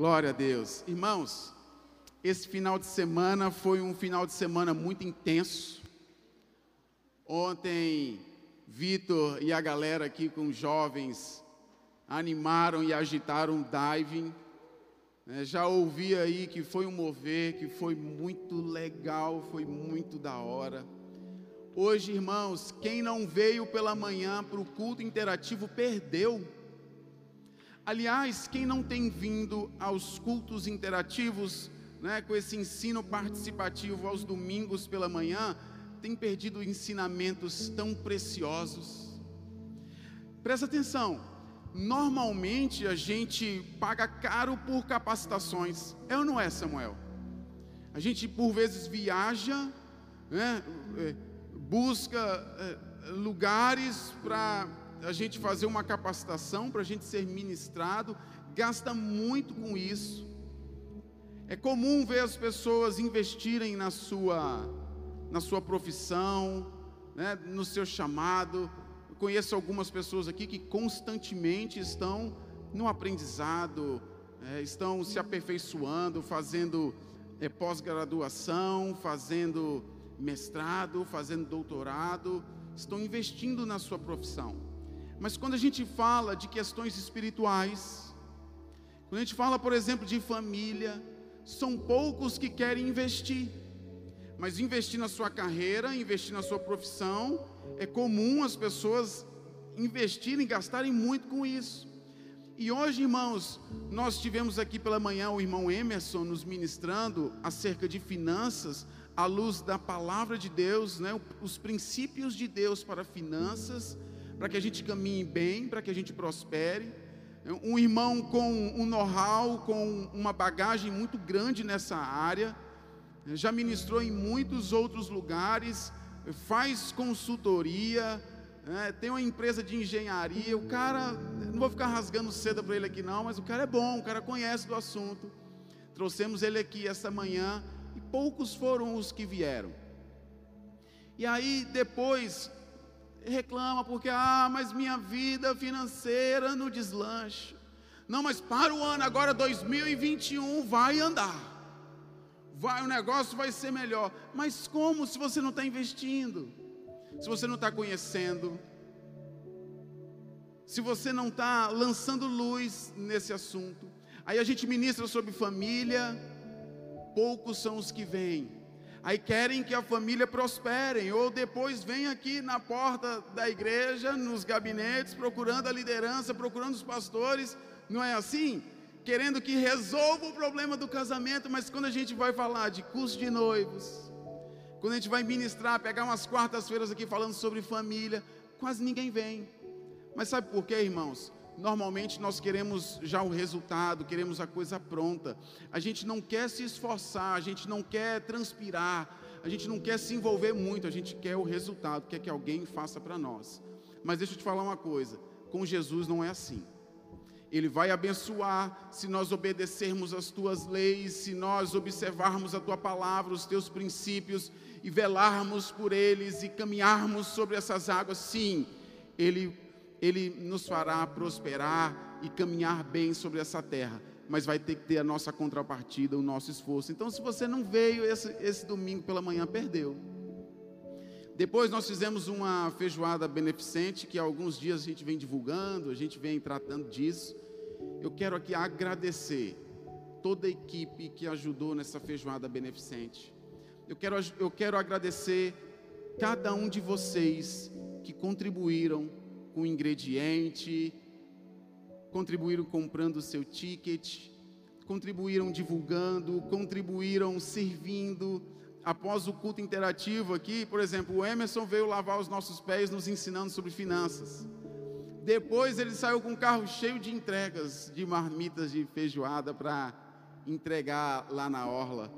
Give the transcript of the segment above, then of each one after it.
Glória a Deus. Irmãos, esse final de semana foi um final de semana muito intenso. Ontem, Vitor e a galera aqui com os jovens animaram e agitaram o diving. É, já ouvi aí que foi um mover, que foi muito legal, foi muito da hora. Hoje, irmãos, quem não veio pela manhã para o culto interativo perdeu. Aliás, quem não tem vindo aos cultos interativos, né, com esse ensino participativo aos domingos pela manhã, tem perdido ensinamentos tão preciosos. Presta atenção, normalmente a gente paga caro por capacitações, é ou não é, Samuel? A gente por vezes viaja, né, é, busca é, lugares para a gente fazer uma capacitação, para a gente ser ministrado, gasta muito com isso. É comum ver as pessoas investirem na sua, na sua profissão, né, no seu chamado. Eu conheço algumas pessoas aqui que constantemente estão no aprendizado, é, estão se aperfeiçoando, fazendo é, pós-graduação, fazendo mestrado, fazendo doutorado, estão investindo na sua profissão. Mas quando a gente fala de questões espirituais, quando a gente fala, por exemplo, de família, são poucos que querem investir. Mas investir na sua carreira, investir na sua profissão, é comum as pessoas investirem, gastarem muito com isso. E hoje, irmãos, nós tivemos aqui pela manhã o irmão Emerson nos ministrando acerca de finanças, à luz da palavra de Deus, né, os princípios de Deus para finanças, para que a gente caminhe bem, para que a gente prospere. Um irmão com um know-how, com uma bagagem muito grande nessa área, já ministrou em muitos outros lugares, faz consultoria, né, tem uma empresa de engenharia. O cara, não vou ficar rasgando seda para ele aqui não, mas o cara é bom, o cara conhece do assunto. Trouxemos ele aqui esta manhã e poucos foram os que vieram. E aí depois reclama porque, ah, mas minha vida financeira no deslanche. Não, mas para o ano agora 2021 vai andar. Vai, o negócio vai ser melhor. Mas como se você não está investindo? Se você não está conhecendo? Se você não está lançando luz nesse assunto? Aí a gente ministra sobre família, poucos são os que vêm. Aí querem que a família prospere, ou depois vem aqui na porta da igreja, nos gabinetes, procurando a liderança, procurando os pastores, não é assim? Querendo que resolva o problema do casamento, mas quando a gente vai falar de curso de noivos, quando a gente vai ministrar, pegar umas quartas-feiras aqui falando sobre família, quase ninguém vem. Mas sabe por quê, irmãos? Normalmente nós queremos já o resultado, queremos a coisa pronta. A gente não quer se esforçar, a gente não quer transpirar, a gente não quer se envolver muito, a gente quer o resultado, quer que alguém faça para nós. Mas deixa eu te falar uma coisa: com Jesus não é assim. Ele vai abençoar se nós obedecermos as tuas leis, se nós observarmos a tua palavra, os teus princípios e velarmos por eles e caminharmos sobre essas águas. Sim, Ele ele nos fará prosperar e caminhar bem sobre essa terra. Mas vai ter que ter a nossa contrapartida, o nosso esforço. Então, se você não veio esse, esse domingo pela manhã, perdeu. Depois nós fizemos uma feijoada beneficente, que alguns dias a gente vem divulgando, a gente vem tratando disso. Eu quero aqui agradecer toda a equipe que ajudou nessa feijoada beneficente. Eu quero, eu quero agradecer cada um de vocês que contribuíram com ingrediente, contribuíram comprando o seu ticket, contribuíram divulgando, contribuíram servindo. Após o culto interativo aqui, por exemplo, o Emerson veio lavar os nossos pés nos ensinando sobre finanças. Depois ele saiu com um carro cheio de entregas, de marmitas de feijoada para entregar lá na orla.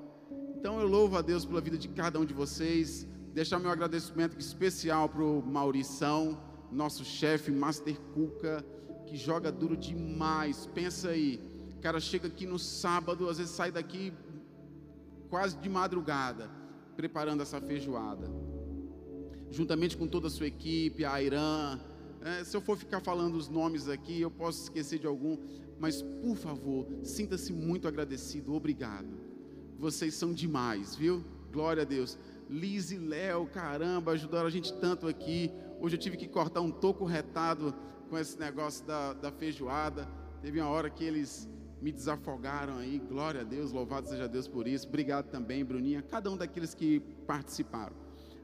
Então eu louvo a Deus pela vida de cada um de vocês. Deixar meu agradecimento especial para o Maurição nosso chefe, Master Cuca, que joga duro demais. Pensa aí, o cara chega aqui no sábado, às vezes sai daqui quase de madrugada, preparando essa feijoada. Juntamente com toda a sua equipe, a Irã, É, se eu for ficar falando os nomes aqui, eu posso esquecer de algum, mas por favor, sinta-se muito agradecido, obrigado. Vocês são demais, viu? Glória a Deus. Liz e Léo, caramba, ajudaram a gente tanto aqui. Hoje eu tive que cortar um toco retado com esse negócio da, da feijoada. Teve uma hora que eles me desafogaram aí. Glória a Deus, louvado seja Deus por isso. Obrigado também, Bruninha, cada um daqueles que participaram.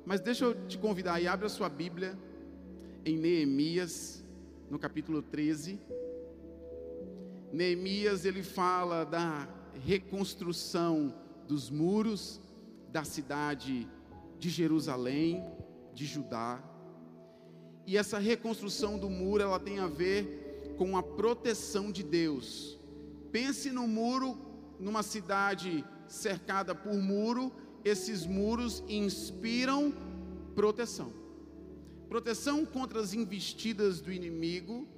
Mas deixa eu te convidar aí, abre a sua Bíblia em Neemias, no capítulo 13. Neemias ele fala da reconstrução dos muros da cidade de Jerusalém, de Judá. E essa reconstrução do muro, ela tem a ver com a proteção de Deus. Pense no muro, numa cidade cercada por muro, esses muros inspiram proteção proteção contra as investidas do inimigo,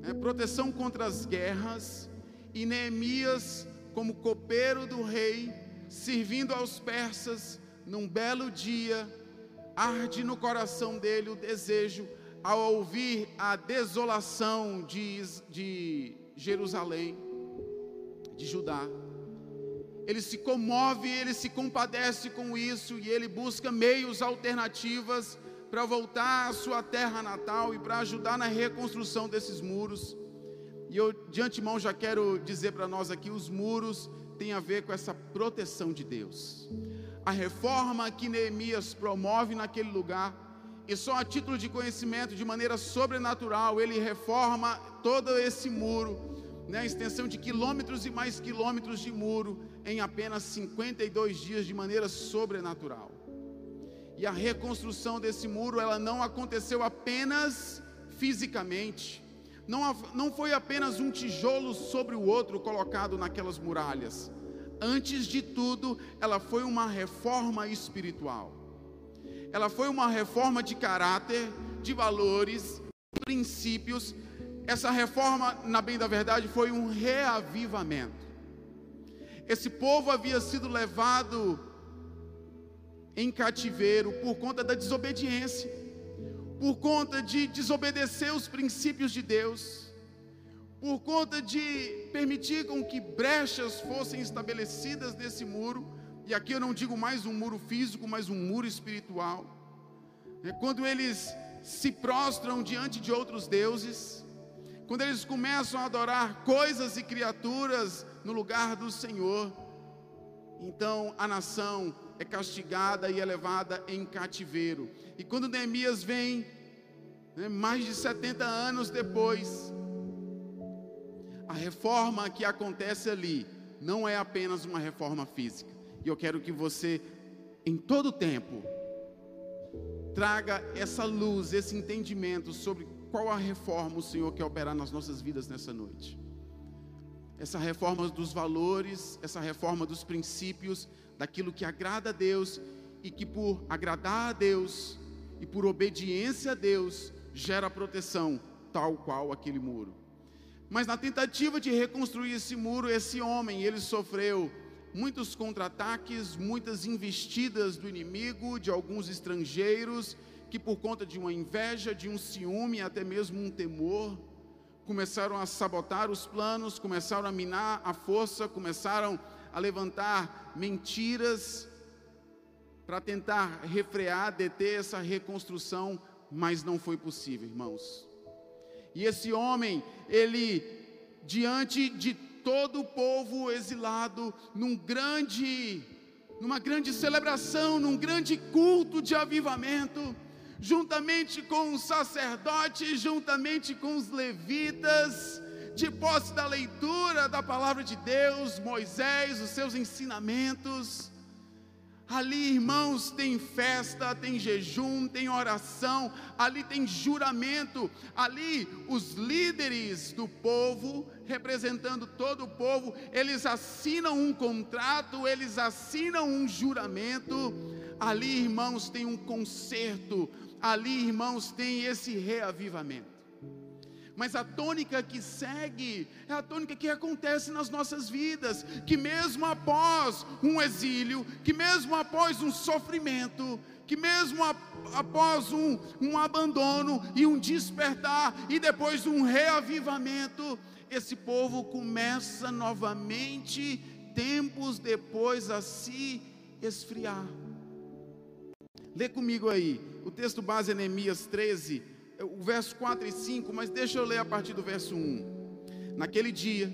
né, proteção contra as guerras, e Neemias, como copeiro do rei, servindo aos persas, num belo dia, arde no coração dele o desejo, ao ouvir a desolação de, de Jerusalém, de Judá. Ele se comove, ele se compadece com isso e ele busca meios alternativas para voltar à sua terra natal e para ajudar na reconstrução desses muros. E eu de antemão já quero dizer para nós aqui: os muros têm a ver com essa proteção de Deus. A reforma que Neemias promove naquele lugar, e só a título de conhecimento, de maneira sobrenatural, ele reforma todo esse muro, né, a extensão de quilômetros e mais quilômetros de muro, em apenas 52 dias, de maneira sobrenatural. E a reconstrução desse muro, ela não aconteceu apenas fisicamente. Não, não foi apenas um tijolo sobre o outro colocado naquelas muralhas. Antes de tudo, ela foi uma reforma espiritual. Ela foi uma reforma de caráter, de valores, de princípios. Essa reforma, na bem da verdade, foi um reavivamento. Esse povo havia sido levado em cativeiro por conta da desobediência, por conta de desobedecer os princípios de Deus, por conta de permitir com que brechas fossem estabelecidas nesse muro, e aqui eu não digo mais um muro físico, mas um muro espiritual. É quando eles se prostram diante de outros deuses, quando eles começam a adorar coisas e criaturas no lugar do Senhor, então a nação é castigada e é levada em cativeiro. E quando Neemias vem, né, mais de 70 anos depois, a reforma que acontece ali não é apenas uma reforma física. E eu quero que você, em todo tempo, traga essa luz, esse entendimento sobre qual a reforma o Senhor quer operar nas nossas vidas nessa noite. Essa reforma dos valores, essa reforma dos princípios, daquilo que agrada a Deus e que por agradar a Deus e por obediência a Deus gera proteção, tal qual aquele muro. Mas na tentativa de reconstruir esse muro, esse homem, ele sofreu muitos contra-ataques, muitas investidas do inimigo, de alguns estrangeiros, que por conta de uma inveja, de um ciúme, até mesmo um temor, começaram a sabotar os planos, começaram a minar a força, começaram a levantar mentiras para tentar refrear, deter essa reconstrução, mas não foi possível, irmãos. E esse homem, ele, diante de todo o povo exilado, num grande, numa grande celebração, num grande culto de avivamento, juntamente com os sacerdotes, juntamente com os levitas, de posse da leitura da palavra de Deus, Moisés, os seus ensinamentos. Ali, irmãos, tem festa, tem jejum, tem oração, ali tem juramento, ali os líderes do povo, representando todo o povo, eles assinam um contrato, eles assinam um juramento. Ali, irmãos, tem um concerto, ali, irmãos, tem esse reavivamento. Mas a tônica que segue é a tônica que acontece nas nossas vidas, que mesmo após um exílio, que mesmo após um sofrimento, que mesmo após um, um abandono e um despertar, e depois um reavivamento, esse povo começa novamente, tempos depois, a se esfriar. Lê comigo aí, o texto base é Neemias 13, o verso 4 e 5, mas deixa eu ler a partir do verso 1. Naquele dia,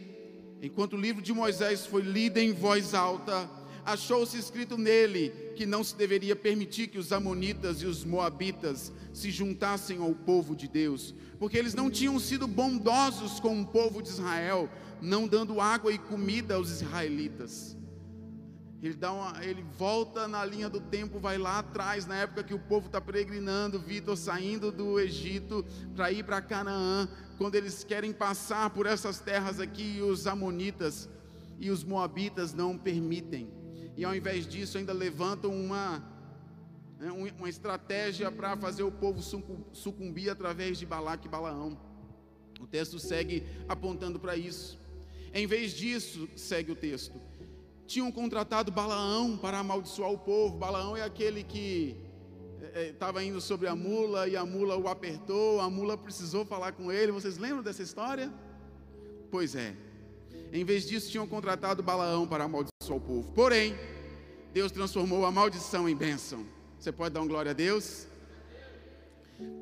enquanto o livro de Moisés foi lido em voz alta, achou-se escrito nele que não se deveria permitir que os amonitas e os moabitas se juntassem ao povo de Deus, porque eles não tinham sido bondosos com o povo de Israel, não dando água e comida aos israelitas. Ele, dá uma, ele volta na linha do tempo, vai lá atrás, na época que o povo está peregrinando, Vitor saindo do Egito para ir para Canaã, quando eles querem passar por essas terras aqui, e os amonitas e os moabitas não permitem. E ao invés disso, ainda levantam uma, né, uma estratégia para fazer o povo sucumbir através de Balaque e Balaão. O texto segue apontando para isso. Em vez disso, segue o texto tinham contratado Balaão para amaldiçoar o povo. Balaão é aquele que estava é, é indo sobre a mula e a mula o apertou, a mula precisou falar com ele. Vocês lembram dessa história? Pois é. Em vez disso, tinham contratado Balaão para amaldiçoar o povo. Porém, Deus transformou a maldição em bênção. Você pode dar um glória a Deus?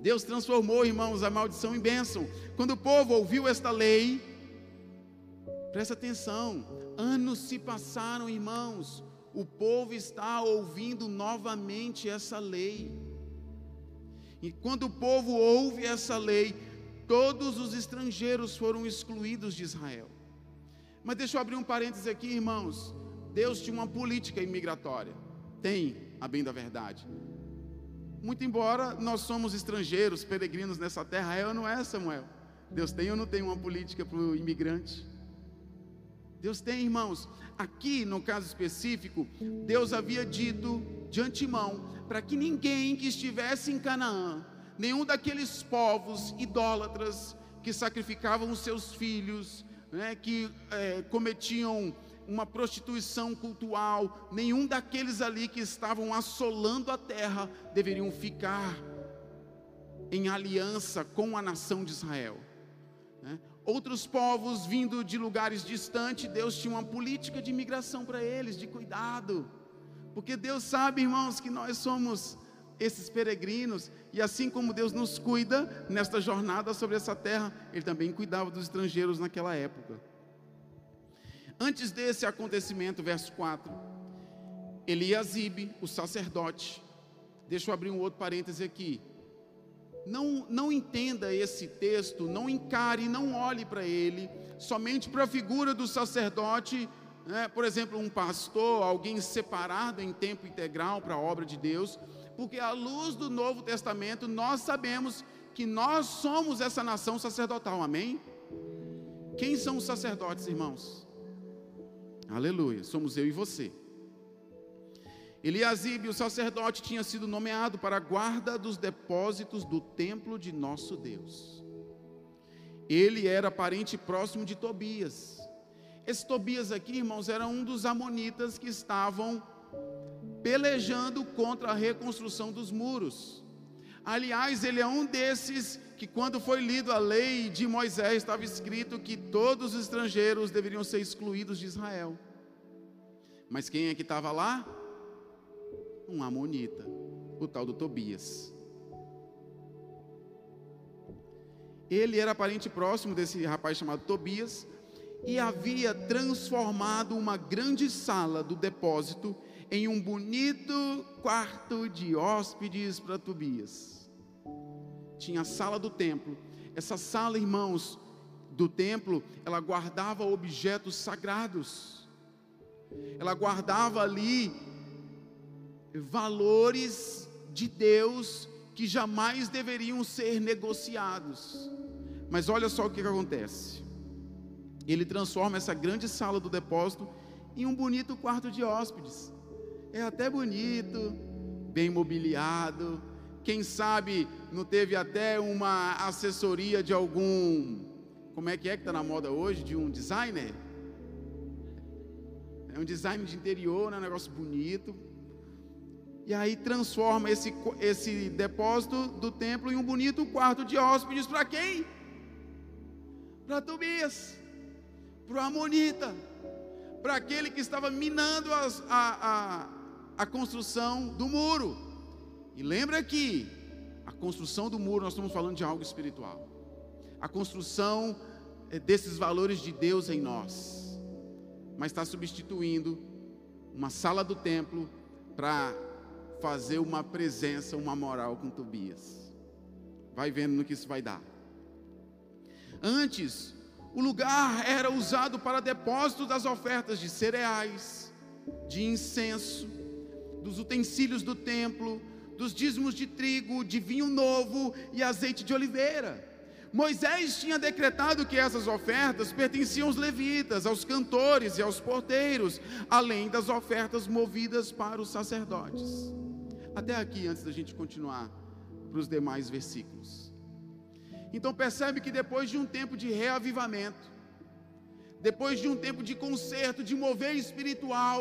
Deus transformou, irmãos, a maldição em bênção. Quando o povo ouviu esta lei, presta atenção, Anos se passaram, irmãos, o povo está ouvindo novamente essa lei. E quando o povo ouve essa lei, todos os estrangeiros foram excluídos de Israel. Mas deixa eu abrir um parêntese aqui, irmãos. Deus tinha uma política imigratória. Tem, a bem da verdade. Muito embora nós somos estrangeiros, peregrinos nessa terra, é ou não é, Samuel? Deus tem ou não tem uma política para o imigrante? Deus tem, irmãos. Aqui, no caso específico, Deus havia dito de antemão para que ninguém que estivesse em Canaã, nenhum daqueles povos idólatras que sacrificavam os seus filhos, né, que é, cometiam uma prostituição cultural, nenhum daqueles ali que estavam assolando a terra deveriam ficar em aliança com a nação de Israel. Né? Outros povos vindo de lugares distantes, Deus tinha uma política de imigração para eles, de cuidado. Porque Deus sabe, irmãos, que nós somos esses peregrinos, e assim como Deus nos cuida nesta jornada sobre essa terra, Ele também cuidava dos estrangeiros naquela época. Antes desse acontecimento, verso 4, Eliasibe, o sacerdote, deixa eu abrir um outro parêntese aqui não, não entenda esse texto, não encare, não olhe para ele, somente para a figura do sacerdote, né? por exemplo, um pastor, alguém separado em tempo integral para a obra de Deus, porque à luz do Novo Testamento nós sabemos que nós somos essa nação sacerdotal, amém? Quem são os sacerdotes, irmãos? Aleluia, somos eu e você. Eliasibe, o sacerdote, tinha sido nomeado para a guarda dos depósitos do templo de nosso Deus. Ele era parente próximo de Tobias. Esse Tobias aqui, irmãos, era um dos amonitas que estavam pelejando contra a reconstrução dos muros. Aliás, ele é um desses que, quando foi lido a lei de Moisés, estava escrito que todos os estrangeiros deveriam ser excluídos de Israel. Mas quem é que estava lá? Um amonita, o tal do Tobias. Ele era parente próximo desse rapaz chamado Tobias e havia transformado uma grande sala do depósito em um bonito quarto de hóspedes para Tobias. Tinha a sala do templo. Essa sala, irmãos, do templo, ela guardava objetos sagrados. Ela guardava ali valores de Deus que jamais deveriam ser negociados. Mas olha só o que, que acontece. Ele transforma essa grande sala do depósito em um bonito quarto de hóspedes. É até bonito, bem mobiliado, Quem sabe não teve até uma assessoria de algum, como é que é que está na moda hoje, de um designer? É um design de interior, né? um negócio bonito. E aí transforma esse, esse depósito do templo em um bonito quarto de hóspedes para quem? Para Tobias, para o Amonita, para aquele que estava minando as, a, a, a construção do muro. E lembra que a construção do muro, nós estamos falando de algo espiritual. A construção é, desses valores de Deus em nós. Mas está substituindo uma sala do templo para fazer uma presença, uma moral com Tobias. Vai vendo no que isso vai dar. Antes, o lugar era usado para depósito das ofertas de cereais, de incenso, dos utensílios do templo, dos dízimos de trigo, de vinho novo e azeite de oliveira. Moisés tinha decretado que essas ofertas pertenciam aos levitas, aos cantores e aos porteiros, além das ofertas movidas para os sacerdotes. Até aqui, antes da gente continuar para os demais versículos. Então percebe que depois de um tempo de reavivamento, depois de um tempo de conserto, de mover espiritual,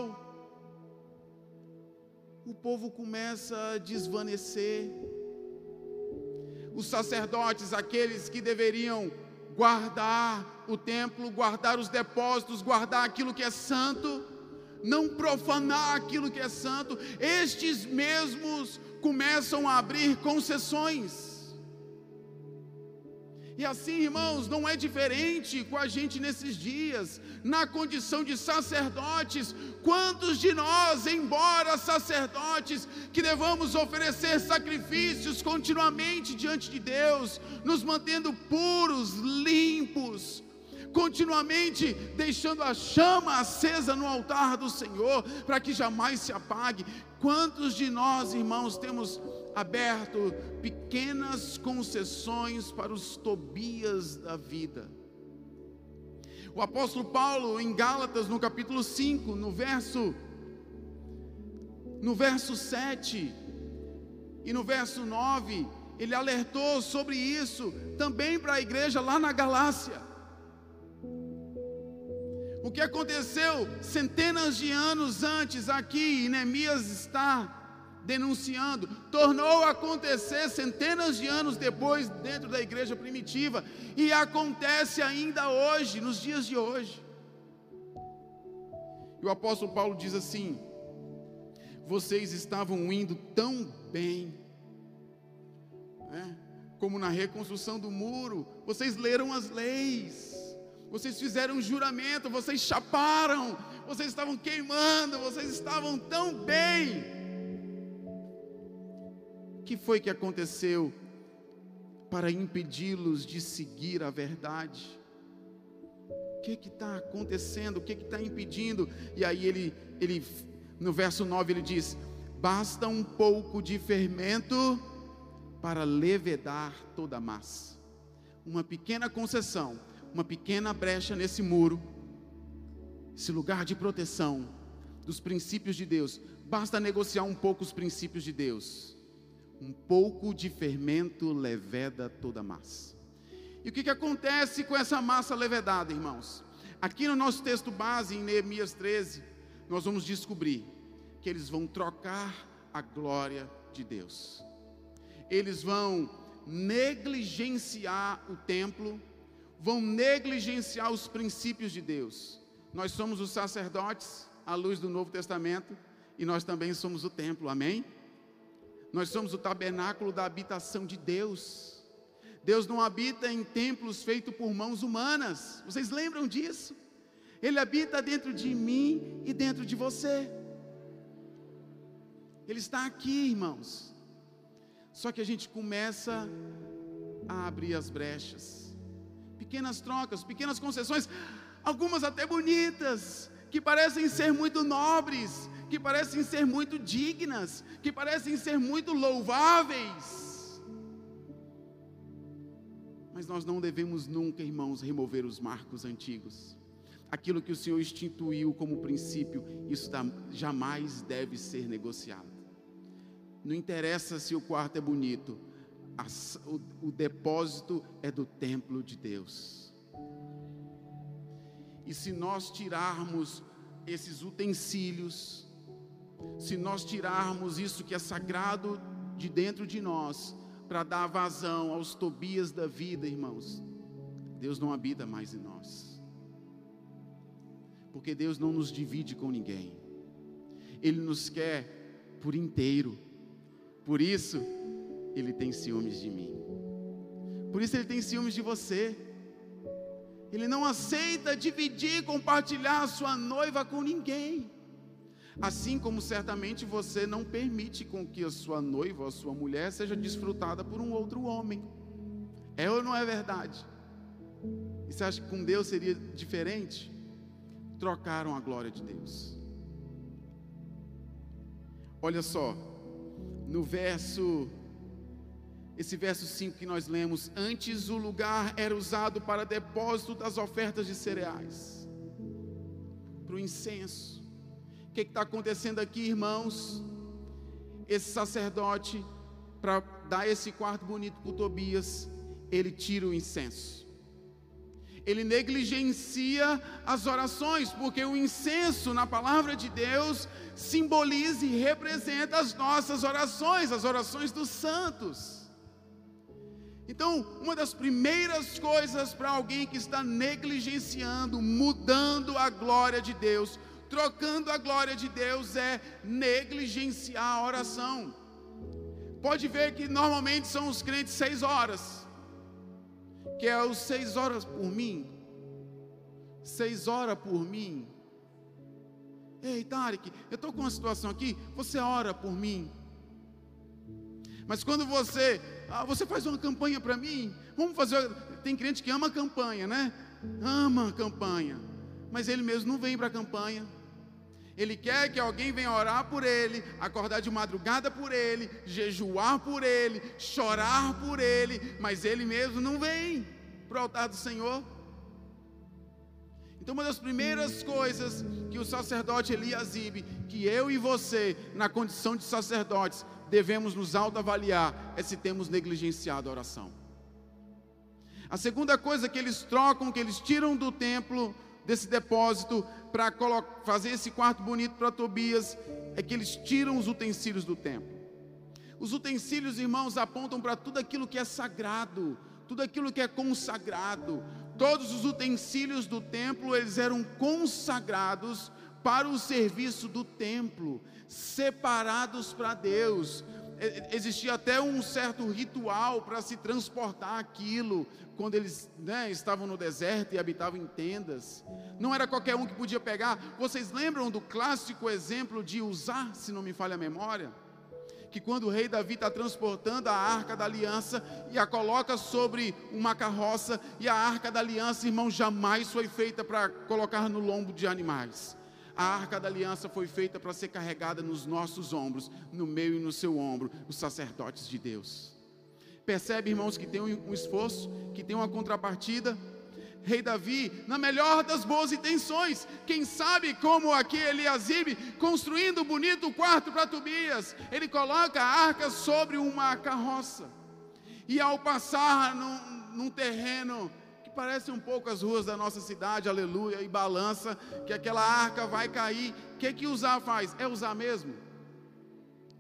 o povo começa a desvanecer. Os sacerdotes, aqueles que deveriam guardar o templo, guardar os depósitos, guardar aquilo que é santo, não profanar aquilo que é santo, estes mesmos começam a abrir concessões. E assim, irmãos, não é diferente com a gente nesses dias, na condição de sacerdotes. Quantos de nós, embora sacerdotes, que devamos oferecer sacrifícios continuamente diante de Deus, nos mantendo puros, limpos, continuamente deixando a chama acesa no altar do Senhor, para que jamais se apague. Quantos de nós, irmãos, temos aberto pequenas concessões para os Tobias da vida. O apóstolo Paulo, em Gálatas, no capítulo 5, no verso, no verso 7 e no verso 9, ele alertou sobre isso também para a igreja lá na Galácia. O que aconteceu centenas de anos antes aqui, Neemias está denunciando, tornou a acontecer centenas de anos depois dentro da igreja primitiva e acontece ainda hoje, nos dias de hoje. E o apóstolo Paulo diz assim: vocês estavam indo tão bem, né? como na reconstrução do muro, vocês leram as leis, vocês fizeram um juramento, vocês chaparam, vocês estavam queimando, vocês estavam tão bem que foi que aconteceu para impedi-los de seguir a verdade? O que está acontecendo? O que está impedindo? E aí ele, ele, no verso 9, ele diz: basta um pouco de fermento para levedar toda a massa. Uma pequena concessão, uma pequena brecha nesse muro, esse lugar de proteção dos princípios de Deus. Basta negociar um pouco os princípios de Deus um pouco de fermento leveda toda a massa. E o que, que acontece com essa massa levedada, irmãos? Aqui no nosso texto base, em Neemias 13, nós vamos descobrir que eles vão trocar a glória de Deus. Eles vão negligenciar o templo, vão negligenciar os princípios de Deus. Nós somos os sacerdotes à luz do Novo Testamento e nós também somos o templo, amém? Nós somos o tabernáculo da habitação de Deus. Deus não habita em templos feitos por mãos humanas. Vocês lembram disso? Ele habita dentro de mim e dentro de você. Ele está aqui, irmãos. Só que a gente começa a abrir as brechas. Pequenas trocas, pequenas concessões, algumas até bonitas, que parecem ser muito nobres, que parecem ser muito dignas, que parecem ser muito louváveis. Mas nós não devemos nunca, irmãos, remover os marcos antigos. Aquilo que o Senhor instituiu como princípio, isso jamais deve ser negociado. Não interessa se o quarto é bonito, o, o depósito é do templo de Deus. E se nós tirarmos esses utensílios, se nós tirarmos isso que é sagrado de dentro de nós, para dar vazão aos Tobias da vida, irmãos, Deus não habita mais em nós. Porque Deus não nos divide com ninguém. Ele nos quer por inteiro. Por isso, Ele tem ciúmes de mim. Por isso, Ele tem ciúmes de você. Ele não aceita dividir, compartilhar a sua noiva com ninguém. Assim como certamente você não permite com que a sua noiva, a sua mulher, seja desfrutada por um outro homem. É ou não é verdade? E você acha que com Deus seria diferente? Trocaram a glória de Deus. Olha só, no verso, esse verso 5 que nós lemos: Antes o lugar era usado para depósito das ofertas de cereais, para o incenso. O que está acontecendo aqui, irmãos? Esse sacerdote, para dar esse quarto bonito para Tobias, ele tira o incenso. Ele negligencia as orações, porque o incenso na palavra de Deus simboliza e representa as nossas orações, as orações dos santos. Então, uma das primeiras coisas para alguém que está negligenciando, mudando a glória de Deus, trocando a glória de Deus é negligenciar a oração. Pode ver que normalmente são os crentes seis horas, que é os seis horas por mim, seis horas por mim. Ei, Tarek, eu estou com uma situação aqui, você ora por mim. Mas quando você, ah, você faz uma campanha para mim, vamos fazer. Tem crente que ama campanha, né? Ama campanha, mas ele mesmo não vem para a campanha. Ele quer que alguém venha orar por ele, acordar de madrugada por ele, jejuar por ele, chorar por ele, mas ele mesmo não vem para o altar do Senhor. Então, uma das primeiras coisas que o sacerdote Eliasibe, que eu e você, na condição de sacerdotes, devemos nos autoavaliar é se temos negligenciado a oração. A segunda coisa que eles trocam, que eles tiram do templo, desse depósito, para fazer esse quarto bonito para Tobias, é que eles tiram os utensílios do templo. Os utensílios, irmãos, apontam para tudo aquilo que é sagrado, tudo aquilo que é consagrado. Todos os utensílios do templo, eles eram consagrados para o serviço do templo, separados para Deus. Existia até um certo ritual para se transportar aquilo, quando eles né, estavam no deserto e habitavam em tendas. Não era qualquer um que podia pegar. Vocês lembram do clássico exemplo de usar, se não me falha a memória? Que quando o rei Davi está transportando a arca da aliança e a coloca sobre uma carroça, e a arca da aliança, irmão, jamais foi feita para colocar no lombo de animais. A arca da aliança foi feita para ser carregada nos nossos ombros, no meio e no seu ombro, os sacerdotes de Deus. Percebe, irmãos, que tem um esforço, que tem uma contrapartida. Rei Davi, na melhor das boas intenções, quem sabe como aqui Eliasibe, construindo um bonito quarto para Tobias, ele coloca a arca sobre uma carroça, e ao passar num, num terreno parece um pouco as ruas da nossa cidade, aleluia, e balança, que aquela arca vai cair, o que que usar faz? É usar mesmo?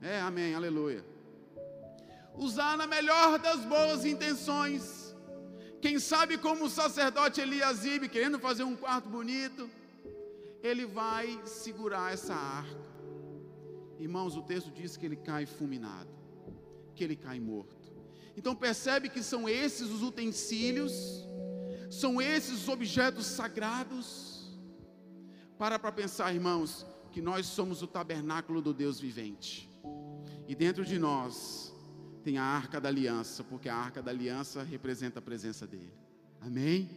É, amém, aleluia usar na melhor das boas intenções. Quem sabe como o sacerdote Eliasibe, querendo fazer um quarto bonito, ele vai segurar essa arca. Irmãos, o texto diz que ele cai fulminado, que ele cai morto. Então percebe que são esses os utensílios, são esses os objetos sagrados. Para para pensar, irmãos, que nós somos o tabernáculo do Deus vivente. E dentro de nós tem a arca da aliança, porque a arca da aliança representa a presença dele. Amém?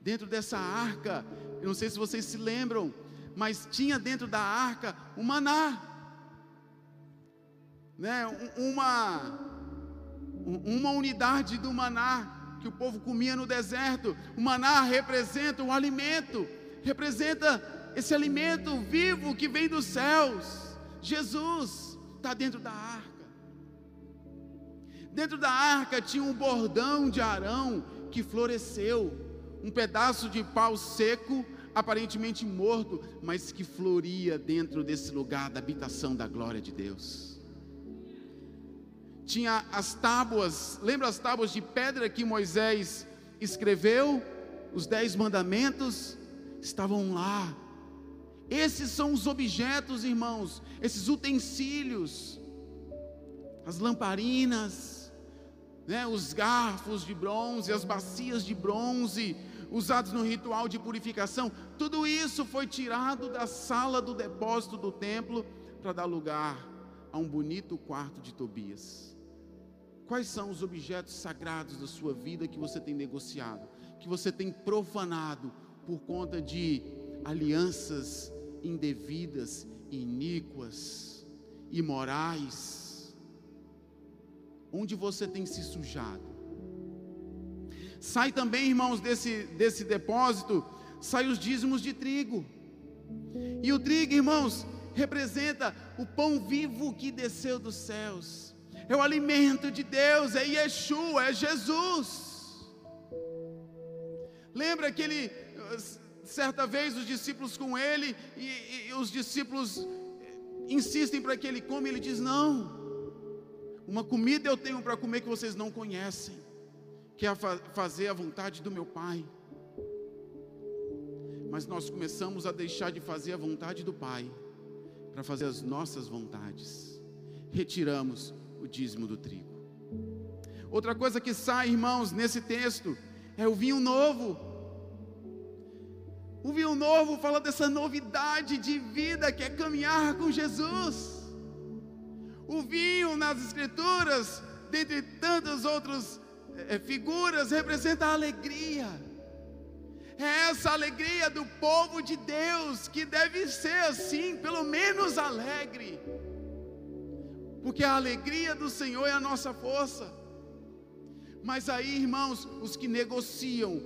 Dentro dessa arca, eu não sei se vocês se lembram, mas tinha dentro da arca um maná, né? Uma uma unidade do maná que o povo comia no deserto. O maná representa o alimento, representa esse alimento vivo que vem dos céus. Jesus está dentro da arca. Dentro da arca tinha um bordão de Arão que floresceu, um pedaço de pau seco, aparentemente morto, mas que floria dentro desse lugar da habitação da glória de Deus. Tinha as tábuas, lembra as tábuas de pedra que Moisés escreveu? Os dez mandamentos estavam lá. Esses são os objetos, irmãos, esses utensílios, as lamparinas, né, os garfos de bronze, as bacias de bronze, usados no ritual de purificação, tudo isso foi tirado da sala do depósito do templo para dar lugar a um bonito quarto de Tobias. Quais são os objetos sagrados da sua vida que você tem negociado, que você tem profanado por conta de alianças indevidas, iníquas, imorais? onde você tem se sujado. Sai também, irmãos, desse, desse depósito, sai os dízimos de trigo. E o trigo, irmãos, representa o pão vivo que desceu dos céus. É o alimento de Deus, é Yeshua, é Jesus. Lembra que ele, certa vez, os discípulos com ele, e, e os discípulos insistem para que ele come, ele diz: Não, uma comida eu tenho para comer que vocês não conhecem, que é a fa fazer a vontade do meu Pai. Mas nós começamos a deixar de fazer a vontade do Pai para fazer as nossas vontades. Retiramos o dízimo do trigo. Outra coisa que sai, irmãos, nesse texto é o vinho novo. O vinho novo fala dessa novidade de vida que é caminhar com Jesus. O vinho nas Escrituras, dentre tantas outras é, figuras, representa a alegria. É essa alegria do povo de Deus que deve ser assim, pelo menos alegre. Porque a alegria do Senhor é a nossa força. Mas aí, irmãos, os que negociam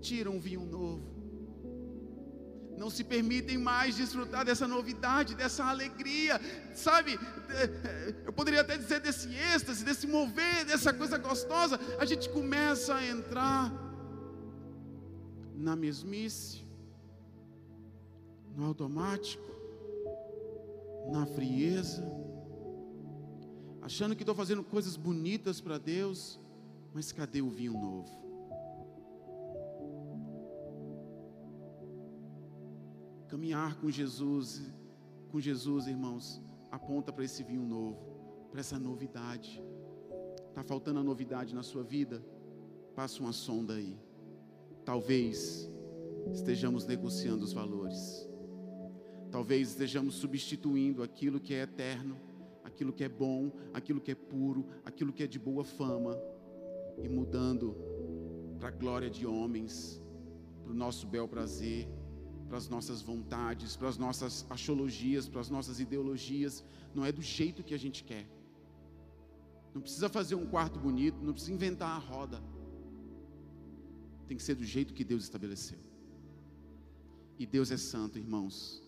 tiram vinho novo não se permitem mais desfrutar dessa novidade, dessa alegria, sabe? Eu poderia até dizer desse êxtase, desse mover, dessa coisa gostosa. A gente começa a entrar na mesmice, no automático, na frieza, achando que estou fazendo coisas bonitas para Deus, mas cadê o vinho novo? Caminhar com Jesus, com Jesus, irmãos, aponta para esse vinho novo, para essa novidade. Está faltando a novidade na sua vida? Passa uma sonda aí. Talvez estejamos negociando os valores. Talvez estejamos substituindo aquilo que é eterno, aquilo que é bom, aquilo que é puro, aquilo que é de boa fama e mudando para a glória de homens, para o nosso bel prazer, para as nossas vontades, para as nossas achologias, para as nossas ideologias, não é do jeito que a gente quer. Não precisa fazer um quarto bonito, não precisa inventar a roda. Tem que ser do jeito que Deus estabeleceu. E Deus é santo, irmãos.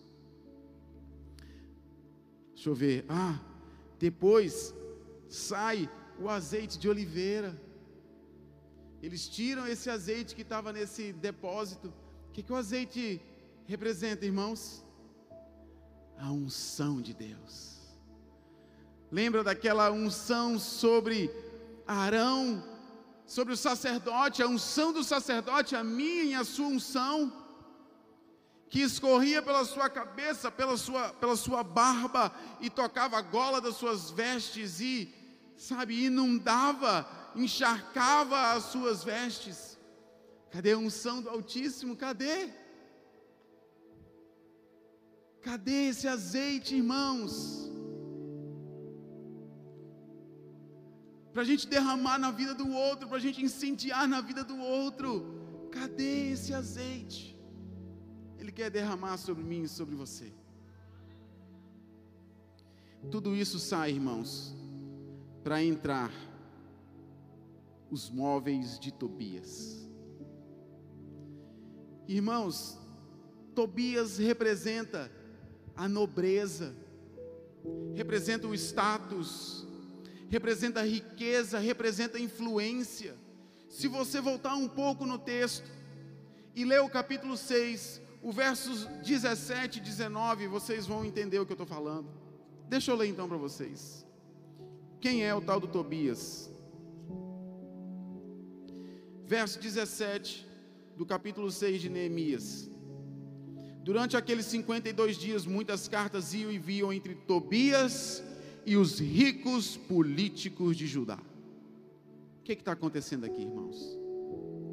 Deixa eu ver. Ah, depois sai o azeite de oliveira. Eles tiram esse azeite que estava nesse depósito. O que, que o azeite representa, irmãos? A unção de Deus. Lembra daquela unção sobre Arão, sobre o sacerdote, a unção do sacerdote, a minha e a sua unção, que escorria pela sua cabeça, pela sua, pela sua barba e tocava a gola das suas vestes e, sabe, inundava, encharcava as suas vestes. Cadê a unção do Altíssimo? Cadê? Cadê esse azeite, irmãos? Para a gente derramar na vida do outro, para a gente incendiar na vida do outro. Cadê esse azeite? Ele quer derramar sobre mim e sobre você. Tudo isso sai, irmãos, para entrar os móveis de Tobias. Irmãos, Tobias representa a nobreza, representa o status, representa riqueza, representa influência. Se você voltar um pouco no texto e ler o capítulo 6, o versos 17 e 19, vocês vão entender o que eu estou falando. Deixa eu ler então para vocês. Quem é o tal do Tobias? Verso 17 do capítulo 6 de Neemias. Durante aqueles 52 dias, muitas cartas iam e vinham entre Tobias e os ricos políticos de Judá. O que está acontecendo aqui, irmãos?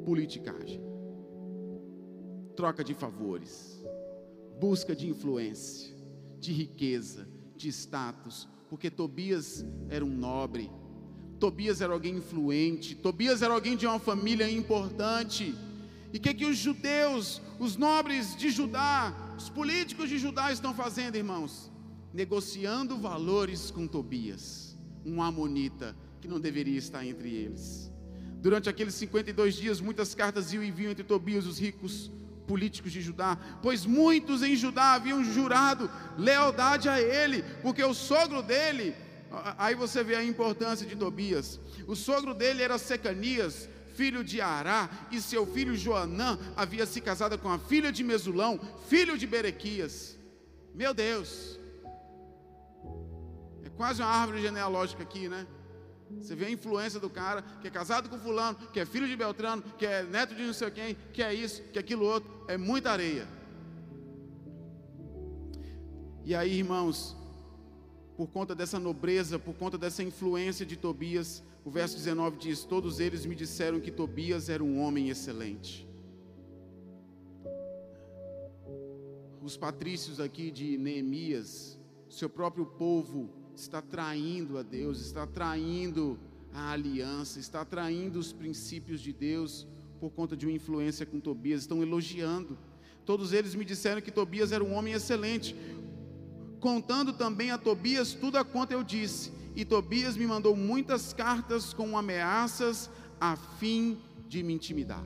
Politicagem, troca de favores, busca de influência, de riqueza, de status, porque Tobias era um nobre, Tobias era alguém influente, Tobias era alguém de uma família importante. E o que, que os judeus, os nobres de Judá, os políticos de Judá estão fazendo, irmãos? Negociando valores com Tobias, um amonita que não deveria estar entre eles. Durante aqueles 52 dias, muitas cartas iam e vinham entre Tobias, os ricos políticos de Judá, pois muitos em Judá haviam jurado lealdade a ele, porque o sogro dele, aí você vê a importância de Tobias, o sogro dele era Secanias, filho de Ará, e seu filho Joanã havia se casado com a filha de Mesulão, filho de Berequias. Meu Deus, é quase uma árvore genealógica aqui, né? Você vê a influência do cara, que é casado com fulano, que é filho de Beltrano, que é neto de não sei quem, que é isso, que é aquilo outro, é muita areia. E aí, irmãos, por conta dessa nobreza, por conta dessa influência de Tobias, o verso 19 diz: Todos eles me disseram que Tobias era um homem excelente. Os patrícios aqui de Neemias, seu próprio povo, está traindo a Deus, está traindo a aliança, está traindo os princípios de Deus por conta de uma influência com Tobias, estão elogiando. Todos eles me disseram que Tobias era um homem excelente, contando também a Tobias tudo a quanto eu disse. E Tobias me mandou muitas cartas com ameaças a fim de me intimidar.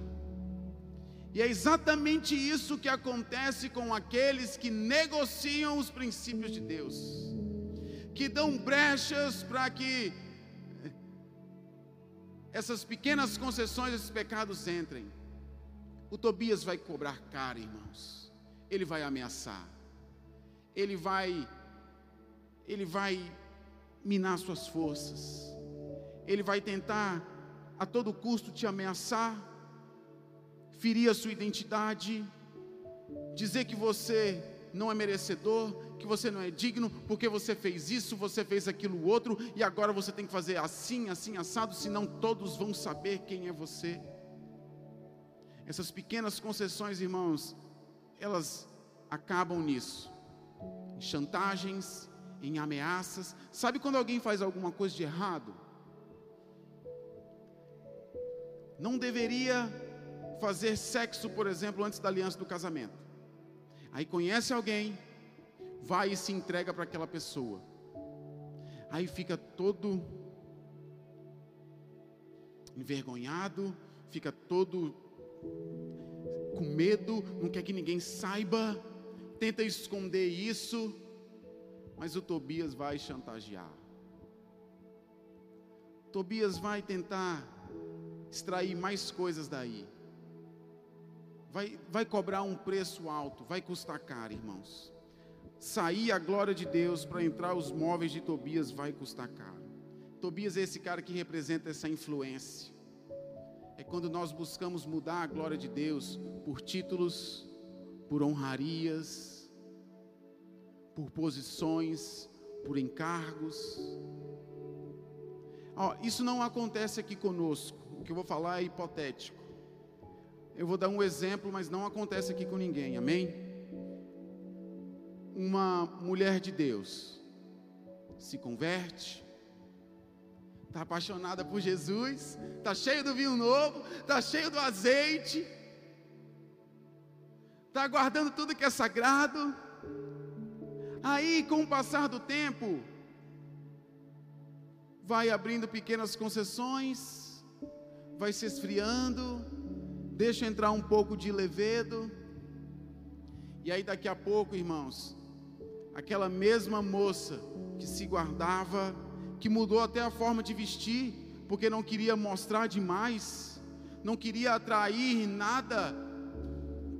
E é exatamente isso que acontece com aqueles que negociam os princípios de Deus que dão brechas para que essas pequenas concessões, esses pecados entrem. O Tobias vai cobrar cara, irmãos. Ele vai ameaçar. Ele vai ele vai minar suas forças. Ele vai tentar a todo custo te ameaçar, ferir a sua identidade, dizer que você não é merecedor, que você não é digno, porque você fez isso, você fez aquilo outro, e agora você tem que fazer assim, assim, assado, senão todos vão saber quem é você. Essas pequenas concessões, irmãos, elas acabam nisso, em chantagens, em ameaças. Sabe quando alguém faz alguma coisa de errado? Não deveria fazer sexo, por exemplo, antes da aliança do casamento. Aí conhece alguém, vai e se entrega para aquela pessoa. Aí fica todo envergonhado, fica todo com medo, não quer que ninguém saiba, tenta esconder isso, mas o Tobias vai chantagear. Tobias vai tentar extrair mais coisas daí. Vai, vai cobrar um preço alto, vai custar caro, irmãos sair a glória de Deus para entrar os móveis de Tobias vai custar caro. Tobias é esse cara que representa essa influência. É quando nós buscamos mudar a glória de Deus por títulos, por honrarias, por posições, por encargos. Isso não acontece aqui conosco. O que eu vou falar é hipotético. Eu vou dar um exemplo, mas não acontece aqui com ninguém. Amém? Uma mulher de Deus. Se converte, está apaixonada por Jesus, está cheio do vinho novo, está cheio do azeite, está guardando tudo que é sagrado. Aí, com o passar do tempo, vai abrindo pequenas concessões, vai se esfriando, deixa entrar um pouco de levedo, e aí daqui a pouco, irmãos, aquela mesma moça que se guardava, que mudou até a forma de vestir, porque não queria mostrar demais, não queria atrair nada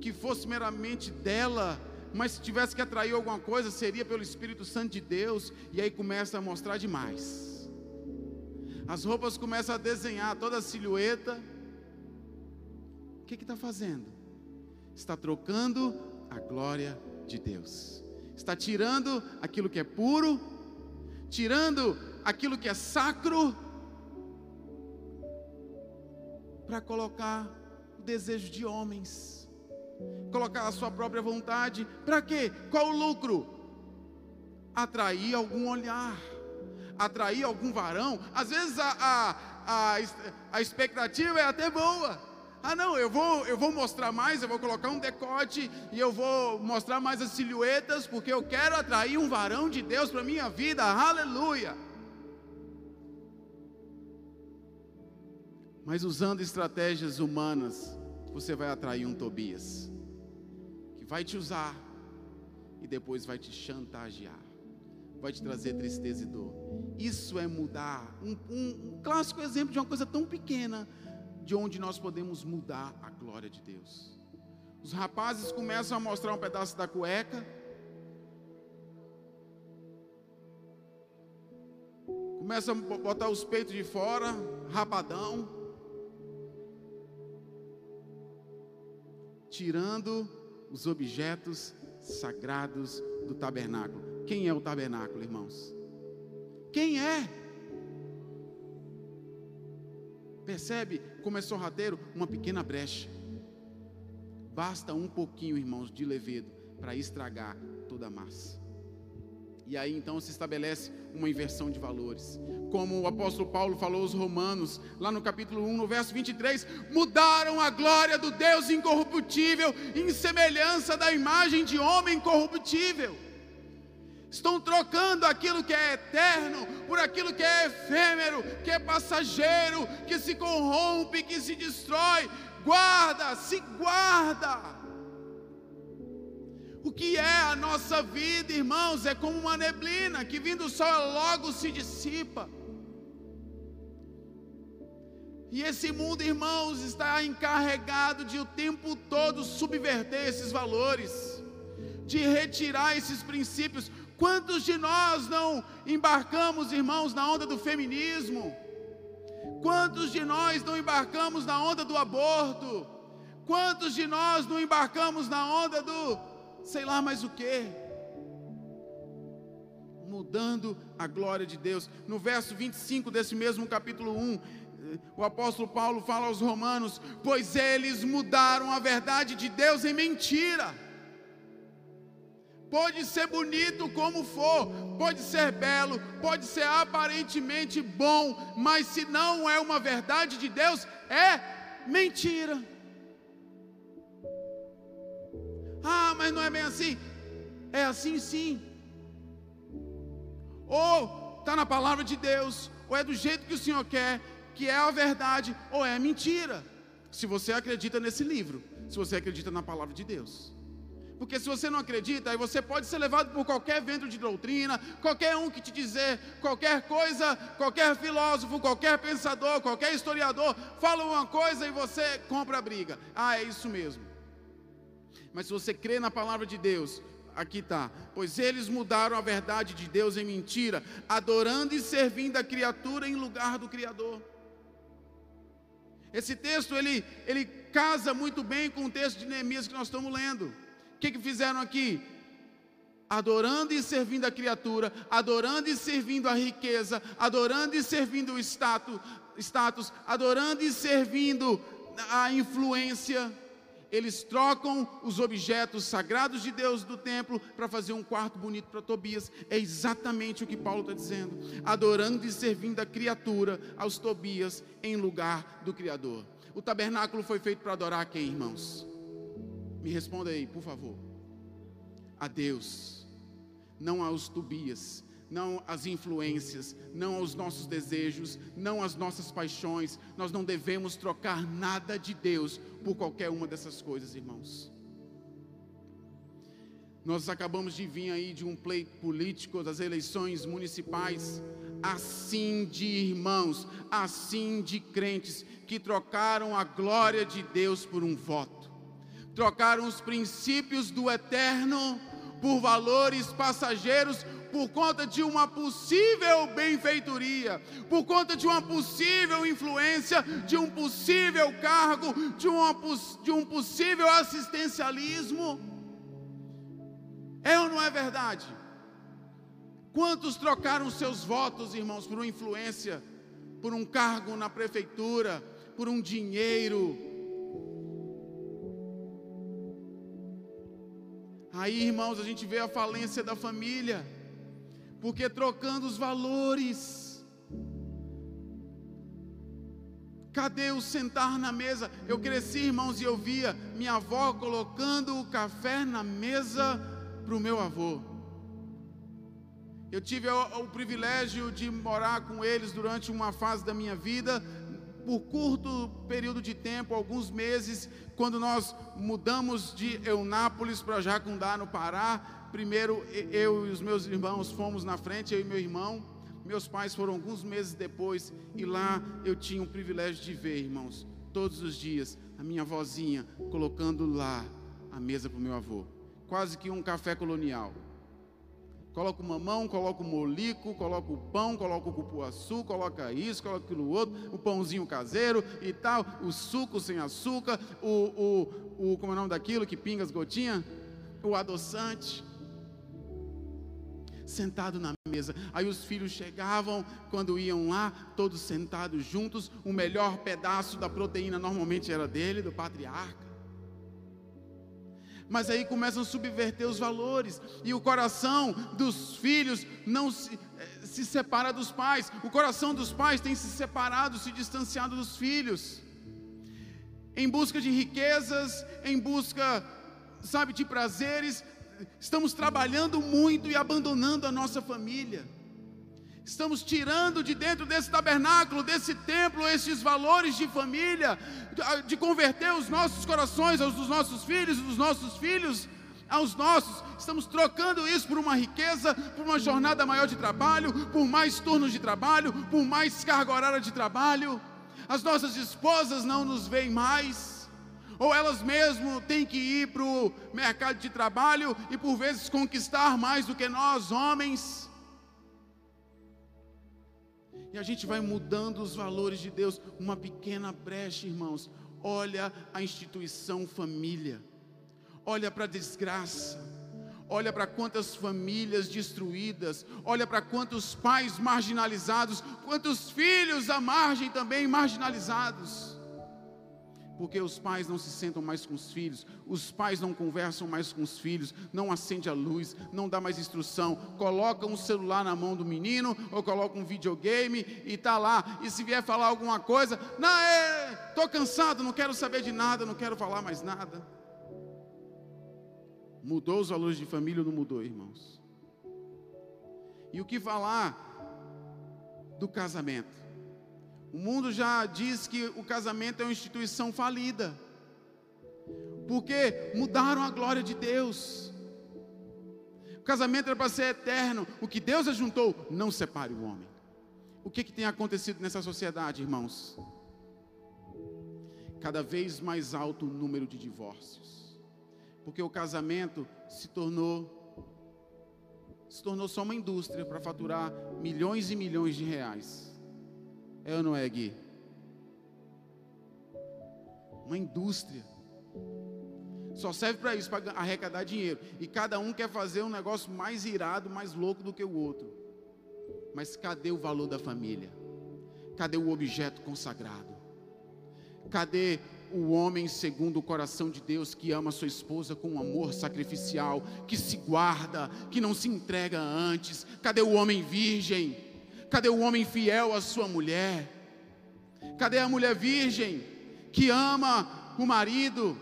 que fosse meramente dela, mas se tivesse que atrair alguma coisa, seria pelo Espírito Santo de Deus, e aí começa a mostrar demais. As roupas começam a desenhar toda a silhueta. O que está fazendo? Está trocando a glória de Deus, está tirando aquilo que é puro, tirando aquilo que é sacro, para colocar o desejo de homens colocar a sua própria vontade. Para quê? Qual o lucro? Atrair algum olhar, atrair algum varão. Às vezes a, a, a, a expectativa é até boa. Ah, não, eu vou, eu vou mostrar mais, eu vou colocar um decote e eu vou mostrar mais as silhuetas, porque eu quero atrair um varão de Deus para minha vida. Aleluia! Mas usando estratégias humanas, você vai atrair um Tobias, que vai te usar e depois vai te chantagear, vai te trazer tristeza e dor. Isso é mudar. Um, um, um clássico exemplo de uma coisa tão pequena, de onde nós podemos mudar a glória de Deus. Os rapazes começam a mostrar um pedaço da cueca. Começam a botar os peitos de fora, rapadão. tirando os objetos sagrados do tabernáculo. Quem é o tabernáculo, irmãos? Quem é? Percebe como é sorrateiro? Uma pequena brecha. Basta um pouquinho, irmãos, de levedo para estragar toda a massa. E aí então se estabelece uma inversão de valores. Como o apóstolo Paulo falou aos Romanos, lá no capítulo 1, no verso 23, mudaram a glória do Deus incorruptível em semelhança da imagem de homem corruptível. Estão trocando aquilo que é eterno por aquilo que é efêmero, que é passageiro, que se corrompe, que se destrói. Guarda, se guarda. O que é a nossa vida, irmãos, é como uma neblina que vindo o sol logo se dissipa. E esse mundo, irmãos, está encarregado de o tempo todo subverter esses valores, de retirar esses princípios. Quantos de nós não embarcamos, irmãos, na onda do feminismo? Quantos de nós não embarcamos na onda do aborto? Quantos de nós não embarcamos na onda do sei lá mais o que. Mudando a glória de Deus. No verso 25 desse mesmo capítulo 1, o apóstolo Paulo fala aos Romanos: Pois eles mudaram a verdade de Deus em mentira. Pode ser bonito como for, pode ser belo, pode ser aparentemente bom, mas se não é uma verdade de Deus, é mentira. Ah, mas não é bem assim. É assim sim. Ou está na palavra de Deus, ou é do jeito que o Senhor quer, que é a verdade, ou é mentira. Se você acredita nesse livro, se você acredita na palavra de Deus. Porque se você não acredita, aí você pode ser levado por qualquer vento de doutrina, qualquer um que te dizer, qualquer coisa, qualquer filósofo, qualquer pensador, qualquer historiador, fala uma coisa e você compra a briga. Ah, é isso mesmo. Mas se você crê na palavra de Deus, aqui está. Pois eles mudaram a verdade de Deus em mentira, adorando e servindo a criatura em lugar do Criador. Esse texto ele, ele casa muito bem com o texto de Neemias que nós estamos lendo. O que, que fizeram aqui? Adorando e servindo a criatura, adorando e servindo a riqueza, adorando e servindo o status, status adorando e servindo a influência eles trocam os objetos sagrados de Deus do templo para fazer um quarto bonito para Tobias. É exatamente o que Paulo está dizendo. Adorando e servindo a criatura, aos Tobias, em lugar do Criador. O tabernáculo foi feito para adorar quem, irmãos? Me responda aí, por favor. A Deus, não aos Tobias, não às influências, não aos nossos desejos, não às nossas paixões. Nós não devemos trocar nada de Deus por qualquer uma dessas coisas, irmãos. Nós acabamos de vir aí de um pleito político das eleições municipais. assim de irmãos, assim de crentes que trocaram a glória de Deus por um voto, trocaram os princípios do eterno por valores passageiros, por conta de uma possível benfeitoria, por conta de uma possível influência, de um possível cargo, de, uma, de um possível assistencialismo. É ou não é verdade? Quantos trocaram seus votos, irmãos, por uma influência, por um cargo na prefeitura, por um dinheiro? Aí, irmãos, a gente vê a falência da família porque trocando os valores. Cadê o sentar na mesa? Eu cresci, irmãos, e eu via minha avó colocando o café na mesa para o meu avô. Eu tive o, o, privilégio de morar com eles durante uma fase da minha vida, por curto período de tempo, alguns meses, quando nós mudamos de Eunápolis para Jacundá, no Pará, Primeiro, eu e os meus irmãos fomos na frente, eu e meu irmão. Meus pais foram alguns meses depois e lá eu tinha o privilégio de ver, irmãos, todos os dias, a minha vozinha colocando lá a mesa para o meu avô. Quase que um café colonial. Coloca o mamão, coloca o molico, coloca o pão, coloca o cupuaçu, coloca isso, coloca aquilo outro, o pãozinho caseiro e tal, o suco sem açúcar, o, o, o como é o nome daquilo que pinga as gotinhas? O adoçante sentado na mesa. Aí os filhos chegavam, quando iam lá, todos sentados juntos. O melhor pedaço da proteína normalmente era dele, do patriarca. Mas aí começam a subverter os valores, e o coração dos filhos não se, eh, se separa dos pais, o coração dos pais tem se separado, se distanciado dos filhos, em busca de riquezas, em busca, sabe, de prazeres, estamos trabalhando muito e abandonando a nossa família. Estamos tirando de dentro desse tabernáculo, desse templo, esses valores de família, de converter os nossos corações aos dos nossos filhos, dos nossos filhos aos nossos. Estamos trocando isso por uma riqueza, por uma jornada maior de trabalho, por mais turnos de trabalho, por mais carga horária de trabalho. As nossas esposas não nos veem mais ou elas mesmo têm que ir para o mercado de trabalho e por vezes conquistar mais do que nós, homens. E a gente vai mudando os valores de Deus, uma pequena brecha, irmãos. Olha a instituição família, olha para a desgraça, olha para quantas famílias destruídas, olha para quantos pais marginalizados, quantos filhos à margem também marginalizados porque os pais não se sentam mais com os filhos, os pais não conversam mais com os filhos, não acende a luz, não dá mais instrução, coloca um celular na mão do menino ou coloca um videogame e tá lá. E se vier falar alguma coisa, não, tô cansado, não quero saber de nada, não quero falar mais nada. Mudou os valores de família ou não mudou, irmãos? E o que falar do casamento? O mundo já diz que o casamento é uma instituição falida, porque mudaram a glória de Deus. O casamento era para ser eterno. O que Deus ajuntou, não separe o homem. O que, que tem acontecido nessa sociedade, irmãos? Cada vez mais alto o número de divórcios, porque o casamento se tornou se tornou só uma indústria para faturar milhões e milhões de reais. É ou não é, Gui? Uma indústria. Só serve para isso, para arrecadar dinheiro. E cada um quer fazer um negócio mais irado, mais louco do que o outro. Mas cadê o valor da família? Cadê o objeto consagrado? Cadê o homem segundo o coração de Deus que ama sua esposa com um amor sacrificial, que se guarda, que não se entrega antes? Cadê o homem virgem? Cadê o homem fiel à sua mulher? Cadê a mulher virgem que ama o marido?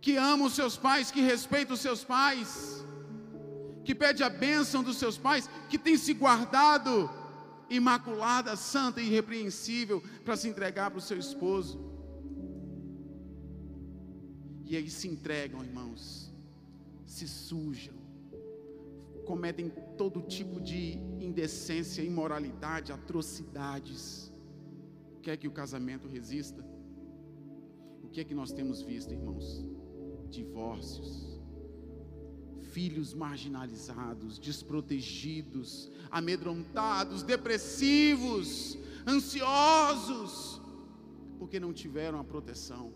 Que ama os seus pais, que respeita os seus pais? Que pede a bênção dos seus pais, que tem se guardado imaculada, santa e irrepreensível para se entregar para o seu esposo. E aí se entregam, irmãos, se sujam, cometem todo tipo de indecência, imoralidade, atrocidades. Quer que o casamento resista? O que é que nós temos visto, irmãos? Divórcios, filhos marginalizados, desprotegidos, amedrontados, depressivos, ansiosos, porque não tiveram a proteção,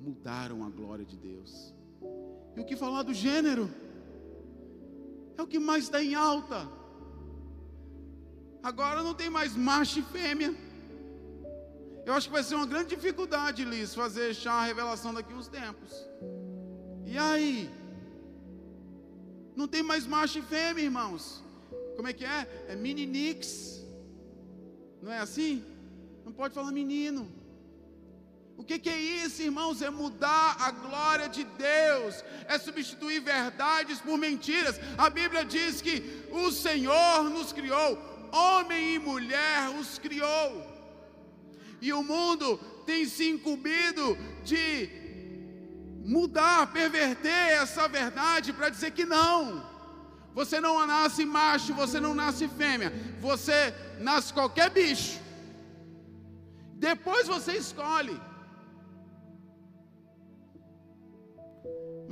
mudaram a glória de Deus. E o que falar do gênero? É o que mais está em alta. Agora não tem mais macho e fêmea. Eu acho que vai ser uma grande dificuldade, Liz, fazer chá a revelação daqui uns tempos. E aí? Não tem mais macho e fêmea, irmãos. Como é que é? É meninix. Não é assim? Não pode falar menino. O que, que, é isso, irmãos? É mudar a glória de Deus, é substituir verdades por mentiras. A Bíblia diz que o Senhor nos criou, homem e mulher os criou, e o mundo tem se incumbido de mudar, perverter essa verdade para dizer que não. Você não nasce macho, você não nasce fêmea, você nasce qualquer bicho. Depois você escolhe.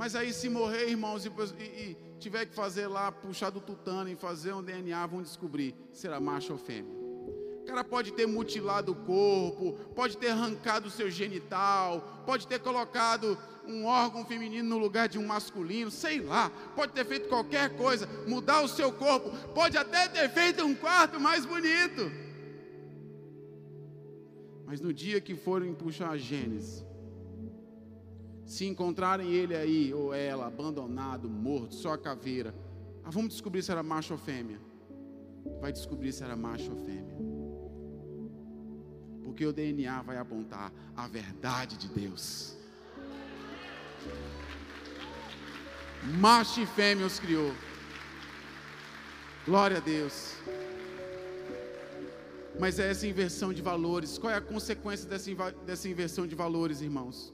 Mas aí, se morrer, irmãos, e, e, e, tiver que fazer lá, puxar do tutano e fazer um DNA, vão descobrir se era macho ou fêmea. O cara pode ter mutilado o corpo, pode ter arrancado o seu genital, pode ter colocado um órgão feminino no lugar de um masculino, sei lá, pode ter feito qualquer coisa, mudar o seu corpo, pode até ter feito um quarto mais bonito. Mas no dia que forem puxar a Gênesis, se encontrarem ele aí ou ela abandonado, morto, só a caveira, ah, vamos descobrir se era macho ou fêmea. Vai descobrir se era macho ou fêmea. Porque o DNA vai apontar a verdade de Deus. Macho e fêmea os criou. Glória a Deus. Mas é essa inversão de valores. Qual é a consequência dessa, dessa inversão de valores, irmãos?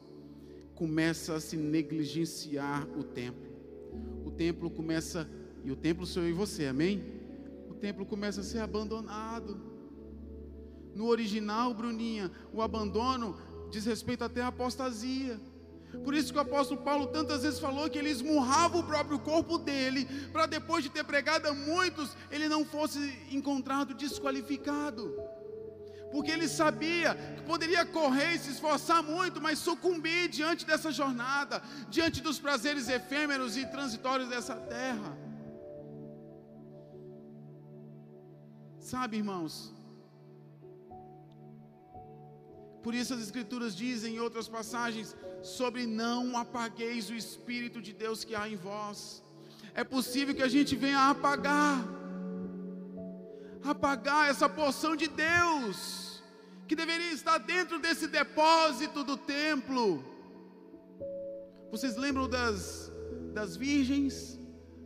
Começa a se negligenciar o templo. O templo começa, e o templo sou eu e você, amém? O templo começa a ser abandonado. No original, Bruninha, o abandono diz respeito até à apostasia. Por isso que o apóstolo Paulo tantas vezes falou que ele esmurrava o próprio corpo dele, para depois de ter pregado a muitos, ele não fosse encontrado desqualificado porque ele sabia que poderia correr e se esforçar muito, mas sucumbir diante dessa jornada, diante dos prazeres efêmeros e transitórios dessa terra. Sabe, irmãos? Por isso as Escrituras dizem em outras passagens sobre não apagueis o Espírito de Deus que há em vós. É possível que a gente venha apagar apagar essa porção de Deus, que deveria estar dentro desse depósito do templo. Vocês lembram das, das virgens,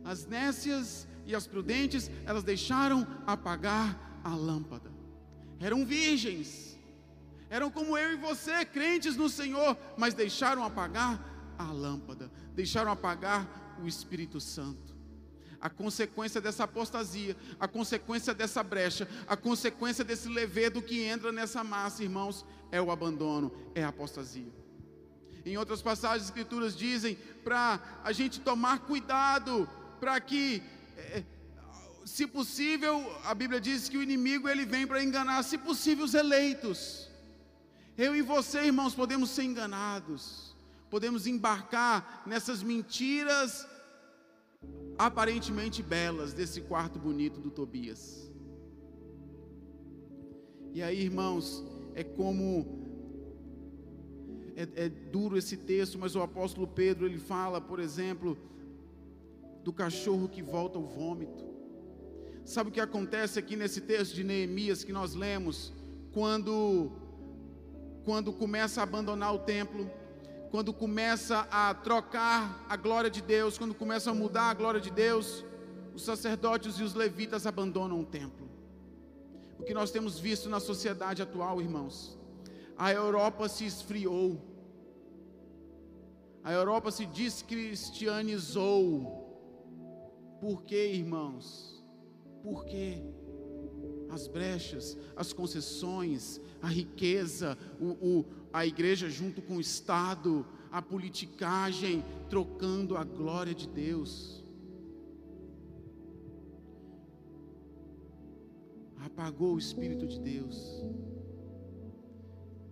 as nécias e as prudentes? Elas deixaram apagar a lâmpada. Eram virgens, eram como eu e você, crentes no Senhor, mas deixaram apagar a lâmpada, deixaram apagar o Espírito Santo a consequência dessa apostasia, a consequência dessa brecha, a consequência desse levedo que entra nessa massa, irmãos, é o abandono, é a apostasia. Em outras passagens, as escrituras dizem para a gente tomar cuidado, para que, é, se possível, a Bíblia diz que o inimigo ele vem para enganar, se possível, os eleitos. Eu e você, irmãos, podemos ser enganados, podemos embarcar nessas mentiras aparentemente belas desse quarto bonito do Tobias. E aí, irmãos, é como é, é, duro esse texto, mas o apóstolo Pedro ele fala, por exemplo, do cachorro que volta ao vômito. Sabe o que acontece aqui nesse texto de Neemias que nós lemos, quando quando começa a abandonar o templo? Quando começa a trocar a glória de Deus, quando começa a mudar a glória de Deus, os sacerdotes e os levitas abandonam o templo. O que nós temos visto na sociedade atual, irmãos, a Europa se esfriou, a Europa se descristianizou, Por que, irmãos? Por quê? As brechas, as concessões, a riqueza, o, o, a igreja junto com o Estado, a politicagem, trocando a glória de Deus. Apagou o Espírito de Deus.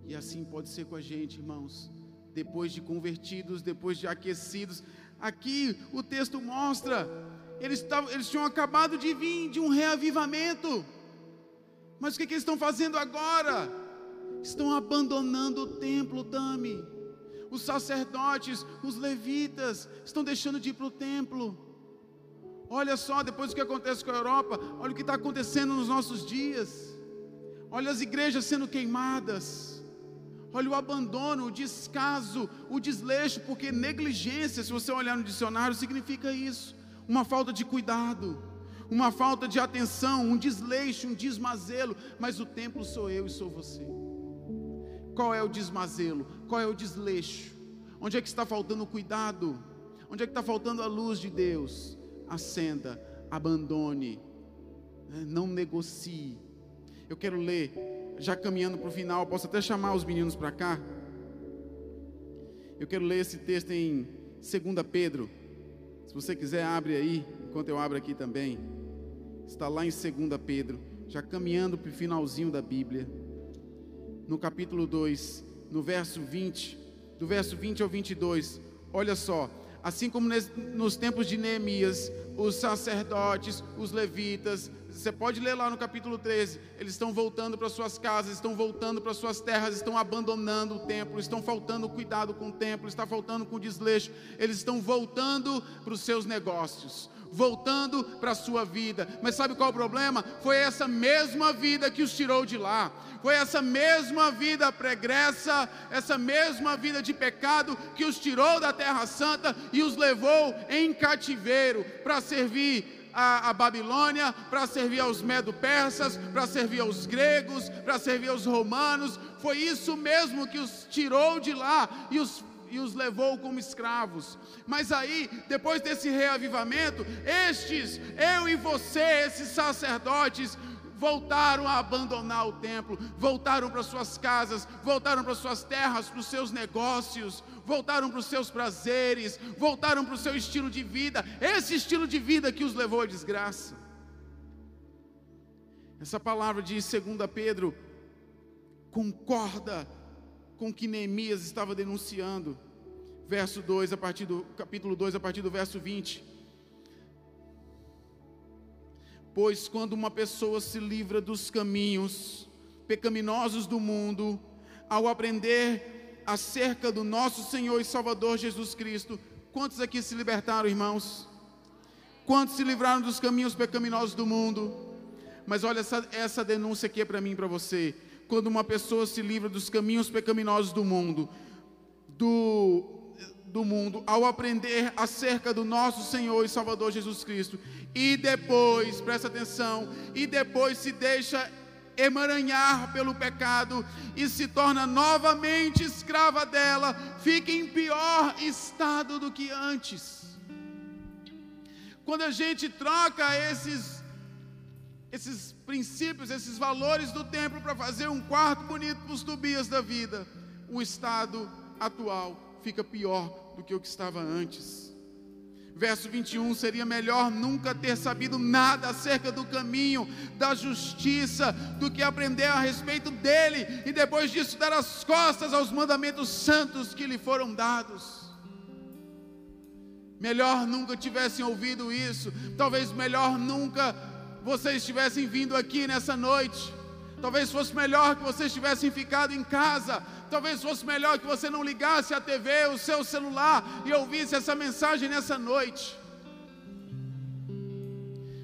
E assim pode ser com a gente, irmãos. Depois de convertidos, depois de aquecidos. Aqui o texto mostra eles, tavam, eles tinham acabado de vir de um reavivamento. Mas o que, que eles estão fazendo agora? Estão abandonando o templo, Tami. Os sacerdotes, os levitas, estão deixando de ir para o templo. Olha só, depois do que acontece com a Europa, olha o que está acontecendo nos nossos dias. Olha as igrejas sendo queimadas. Olha o abandono, o descaso, o desleixo, porque negligência, se você olhar no dicionário, significa isso uma falta de cuidado, uma falta de atenção, um desleixo, um desmazelo, mas o templo sou eu e sou você. Qual é o desmazelo? Qual é o desleixo? Onde é que está faltando o cuidado? Onde é que está faltando a luz de Deus? Acenda, abandone, né? não negocie. Eu quero ler, já caminhando para o final, posso até chamar os meninos para cá. Eu quero ler esse texto em 2 Pedro se você quiser, abre aí, enquanto eu abro aqui também. Está lá em 2 Pedro, já caminhando para o finalzinho da Bíblia. No capítulo 2, no verso 20, do verso 20 ao 22. Olha só, assim como nos tempos de Neemias, os sacerdotes, os levitas, você pode ler lá no capítulo 13, eles estão voltando para suas casas, estão voltando para suas terras, estão abandonando o templo, estão faltando cuidado com o templo, está faltando com o desleixo, eles estão voltando para os seus negócios, voltando para a sua vida. Mas sabe qual o problema? Foi essa mesma vida que os tirou de lá. Foi essa mesma vida pregressa, essa mesma vida de pecado que os tirou da terra santa e os levou em cativeiro para servir a, a Babilônia, para servir aos medo-persas, para servir aos gregos, para servir aos romanos. Foi isso mesmo que os tirou de lá e os e os levou como escravos. Mas aí, depois desse reavivamento, estes, eu e você, esses sacerdotes, voltaram a abandonar o templo, voltaram para suas casas, voltaram para suas terras, para os seus negócios, voltaram para os seus prazeres, voltaram para o seu estilo de vida, esse estilo de vida que os levou à desgraça. Essa palavra de 2 Pedro concorda com que Neemias estava denunciando. Verso 2, a partir do capítulo 2, a partir do verso 20. Pois quando uma pessoa se livra dos caminhos pecaminosos do mundo, ao aprender acerca do nosso Senhor e Salvador Jesus Cristo, quantos aqui se libertaram, irmãos? Quantos se livraram dos caminhos pecaminosos do mundo? Mas olha, essa, essa denúncia aqui é para mim e para você. Quando uma pessoa se livra dos caminhos pecaminosos do mundo, do do mundo ao aprender acerca do nosso Senhor e Salvador Jesus Cristo. E depois, presta atenção, e depois se deixa emaranhar pelo pecado e se torna novamente escrava dela, fica em pior estado do que antes. Quando a gente troca esses esses princípios, esses valores do templo para fazer um quarto bonito para os Tobias da vida, o estado atual fica pior do que o que estava antes. Verso 21: seria melhor nunca ter sabido nada acerca do caminho da justiça do que aprender a respeito dele e depois disso dar as costas aos mandamentos santos que lhe foram dados. Melhor nunca tivessem ouvido isso, talvez melhor nunca vocês tivessem vindo aqui nessa noite. Talvez fosse melhor que vocês tivessem ficado em casa. Talvez fosse melhor que você não ligasse a TV, o seu celular e ouvisse essa mensagem nessa noite.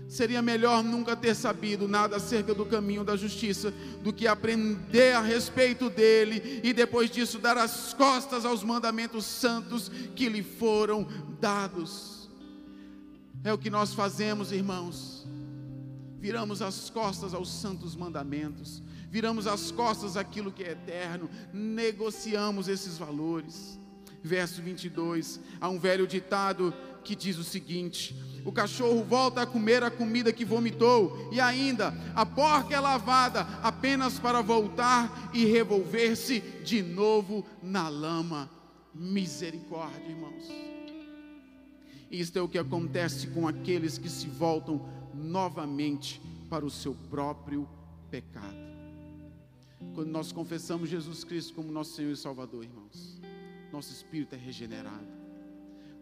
Seria melhor nunca ter sabido nada acerca do caminho da justiça do que aprender a respeito dele e depois disso dar as costas aos mandamentos santos que lhe foram dados. É o que nós fazemos, irmãos viramos as costas aos santos mandamentos, viramos as costas àquilo que é eterno, negociamos esses valores. Verso 22, há um velho ditado que diz o seguinte: o cachorro volta a comer a comida que vomitou, e ainda a porca é lavada apenas para voltar e revolver-se de novo na lama. Misericórdia, irmãos. Isto é o que acontece com aqueles que se voltam novamente para o seu próprio pecado. Quando nós confessamos Jesus Cristo como nosso Senhor e Salvador, irmãos, nosso espírito é regenerado.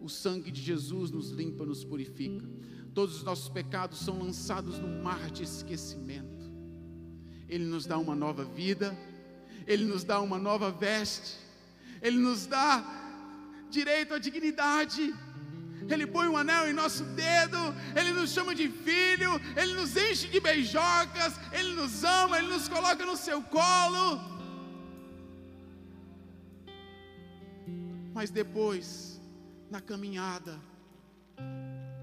O sangue de Jesus nos limpa, nos purifica. Todos os nossos pecados são lançados no mar de esquecimento. Ele nos dá uma nova vida, Ele nos dá uma nova veste, Ele nos dá direito à dignidade. Ele põe um anel em nosso dedo, Ele nos chama de filho, Ele nos enche de beijocas, Ele nos ama, Ele nos coloca no seu colo. Mas depois, na caminhada,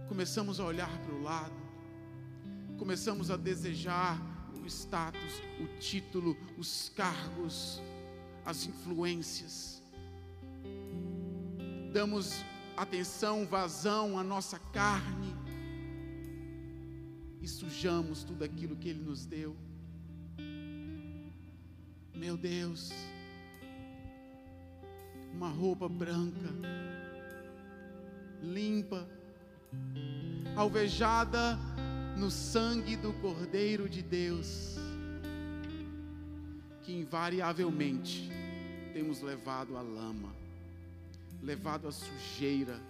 começamos a olhar para o lado, começamos a desejar o status, o título, os cargos, as influências. Damos atenção, vazão à nossa carne e sujamos tudo aquilo que Ele nos deu. Meu Deus, uma roupa branca, limpa, alvejada no sangue do Cordeiro de Deus, que invariavelmente temos levado à lama levado à sujeira,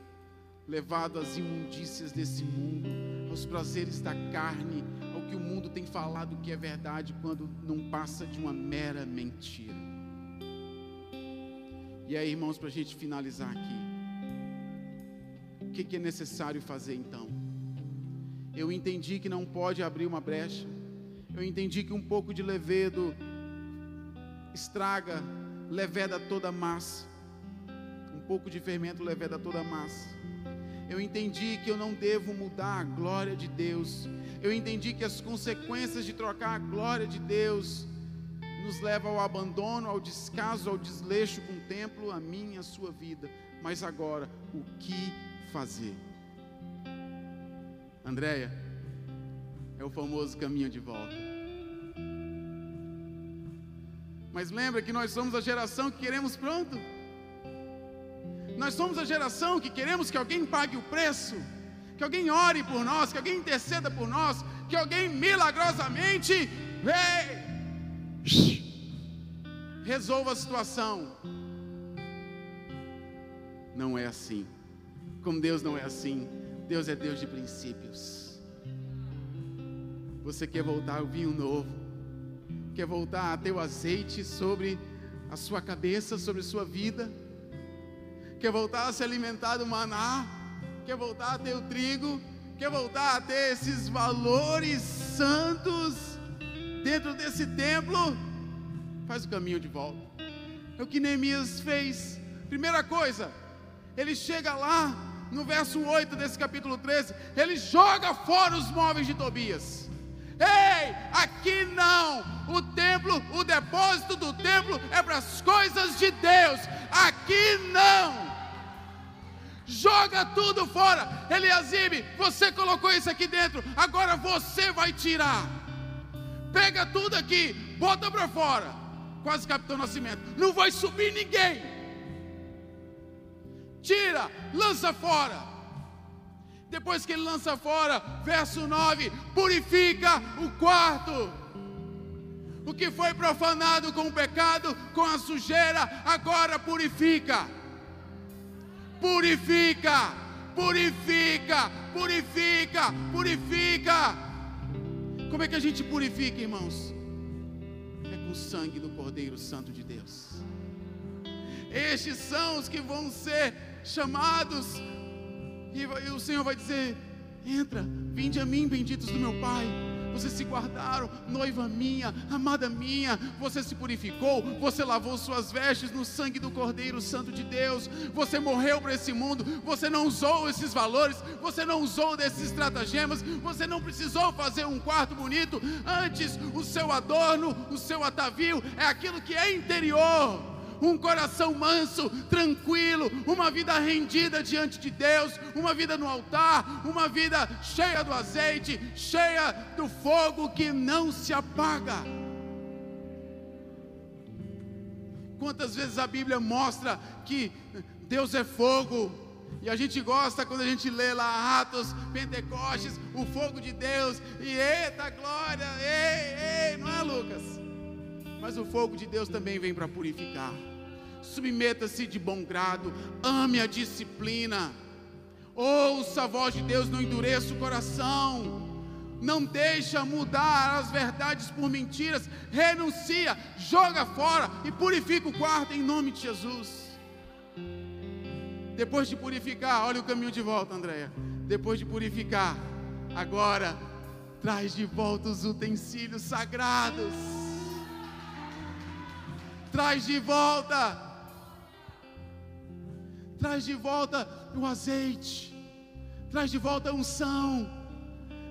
levado às imundícias desse mundo, aos prazeres da carne, ao que o mundo tem falado que é verdade quando não passa de uma mera mentira. E aí, irmãos, para a gente finalizar aqui, o que, que é necessário fazer então? Eu entendi que não pode abrir uma brecha, eu entendi que um pouco de levedo estraga, leveda toda a massa pouco de fermento leveda toda a massa. Eu entendi que eu não devo mudar a glória de Deus. Eu entendi que as consequências de trocar a glória de Deus nos leva ao abandono, ao descaso, ao desleixo com o templo, a minha, a sua vida. Mas agora, o que fazer? Andréia, é o famoso caminho de volta. Mas lembra que nós somos a geração que queremos pronto. Nós somos a geração que queremos que alguém pague o preço, que alguém ore por nós, que alguém interceda por nós, que alguém milagrosamente resolva a situação. Não é assim. Como Deus não é assim. Deus é Deus de princípios. Você quer voltar ao vinho novo, quer voltar a ter o azeite sobre a sua cabeça, sobre a sua vida quer voltar a se alimentar do maná, quer voltar a ter o trigo, quer voltar a ter esses valores santos dentro desse templo, faz o caminho de volta. É o que Neemias fez. Primeira coisa, ele chega lá, no verso 8 desse capítulo 13, ele joga fora os móveis de Tobias. Ei, aqui não. O templo, o depósito do templo é para as coisas de Deus. Aqui não joga tudo fora. Eliasibe, você colocou isso aqui dentro, agora você vai tirar. Pega tudo aqui, bota para fora. Quase Capitão Nascimento, não vai subir ninguém. Tira, lança fora. Depois que ele lança fora, verso 9: purifica o quarto. O que foi profanado com o pecado, com a sujeira, agora purifica purifica, purifica, purifica, purifica. Como é que a gente purifica, irmãos? É com o sangue do Cordeiro Santo de Deus. Estes são os que vão ser chamados, e o Senhor vai dizer: Entra, vinde a mim, benditos do meu Pai vocês se guardaram, noiva minha, amada minha, você se purificou, você lavou suas vestes no sangue do Cordeiro Santo de Deus, você morreu para esse mundo, você não usou esses valores, você não usou desses estratagemas, você não precisou fazer um quarto bonito, antes o seu adorno, o seu atavio é aquilo que é interior. Um coração manso, tranquilo, uma vida rendida diante de Deus, uma vida no altar, uma vida cheia do azeite, cheia do fogo que não se apaga. Quantas vezes a Bíblia mostra que Deus é fogo, e a gente gosta quando a gente lê lá Atos, Pentecostes, o fogo de Deus, e eita glória, Mas o fogo de Deus também vem para purificar. Submeta-se de bom grado, ame a disciplina, ouça a voz de Deus, não endureça o coração não deixa mudar as verdades por mentiras, renuncia, joga fora e purifica o quarto em nome de Jesus. Depois de purificar, olha o caminho de volta, Andréia. Depois de purificar, agora traz de volta os utensílios sagrados. Traz de volta. Traz de volta o azeite. Traz de volta a unção.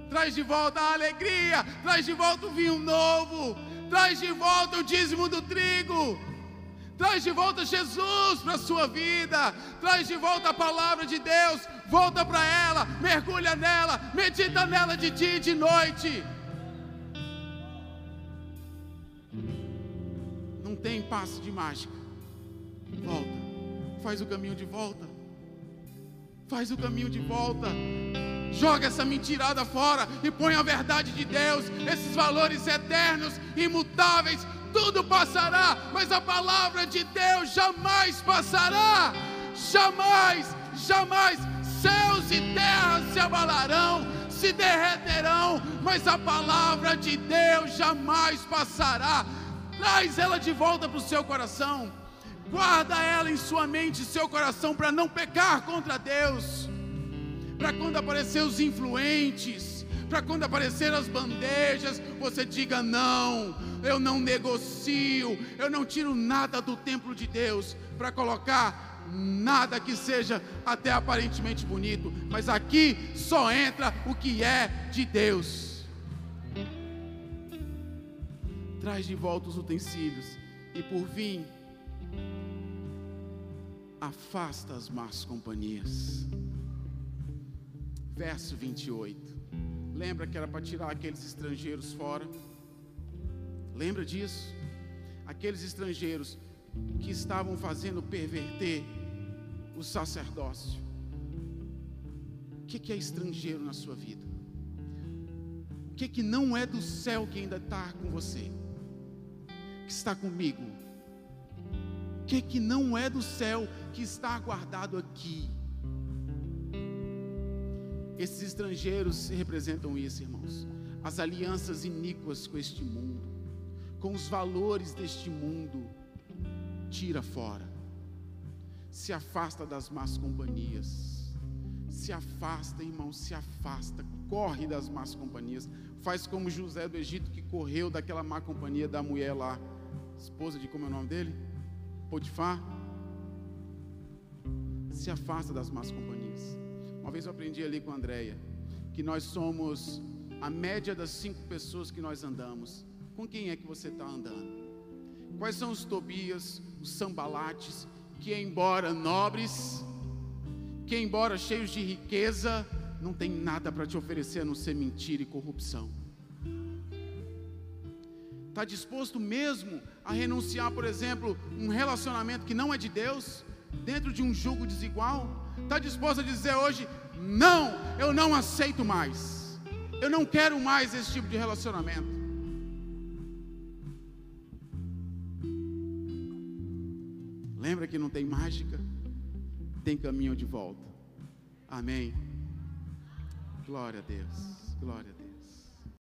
Traz de volta a alegria. Traz de volta o vinho novo. Traz de volta o dízimo do trigo Traz de volta Jesus para a sua vida. Traz de volta a palavra de Deus. Volta para ela, mergulha nela, medita nela de dia e de noite. Não tem passe de mágica. Volta. Faz o caminho de volta. Faz o caminho de volta. Joga essa mentirada fora e põe a verdade de Deus, esses valores eternos, imutáveis, tudo passará, mas a palavra de Deus jamais passará. Jamais, jamais, céus e terras se abalarão, se derreterão, mas a palavra de Deus jamais passará. Traz ela de volta para o seu coração, guarda ela em sua mente e seu coração para não pecar contra Deus. Para quando aparecer os influentes, para quando aparecer as bandejas, você diga: não, eu não negocio, eu não tiro nada do templo de Deus para colocar nada que seja até aparentemente bonito, mas aqui só entra o que é de Deus. Traz de volta os utensílios e por fim, afasta as más companhias. Verso 28. Lembra que era para tirar aqueles estrangeiros fora? Lembra disso? Aqueles estrangeiros que estavam fazendo perverter o sacerdócio. O que é estrangeiro na sua vida? O que, que não é do céu que ainda está com você? Está comigo? O que, que não é do céu que está guardado aqui? Esses estrangeiros representam isso, irmãos. As alianças iníquas com este mundo, com os valores deste mundo. Tira fora. Se afasta das más companhias. Se afasta, irmão, se afasta. Corre das más companhias. Faz como José do Egito que correu daquela má companhia da mulher lá, esposa de como é o nome dele? Potifar. Se afasta das más companhias. Uma vez eu aprendi ali com a Andréia que nós somos a média das cinco pessoas que nós andamos. Com quem é que você está andando? Quais são os Tobias, os Sambalates, que embora nobres, que embora cheios de riqueza, não tem nada para te oferecer a não ser mentira e corrupção. Está disposto mesmo a renunciar, por exemplo, um relacionamento que não é de Deus, dentro de um jugo desigual? está disposto a dizer hoje: não, eu não aceito mais, eu não quero mais esse tipo de relacionamento. Lembra que não tem mágica, tem caminho de volta. Amém. Glória a Deus, glória a Deus.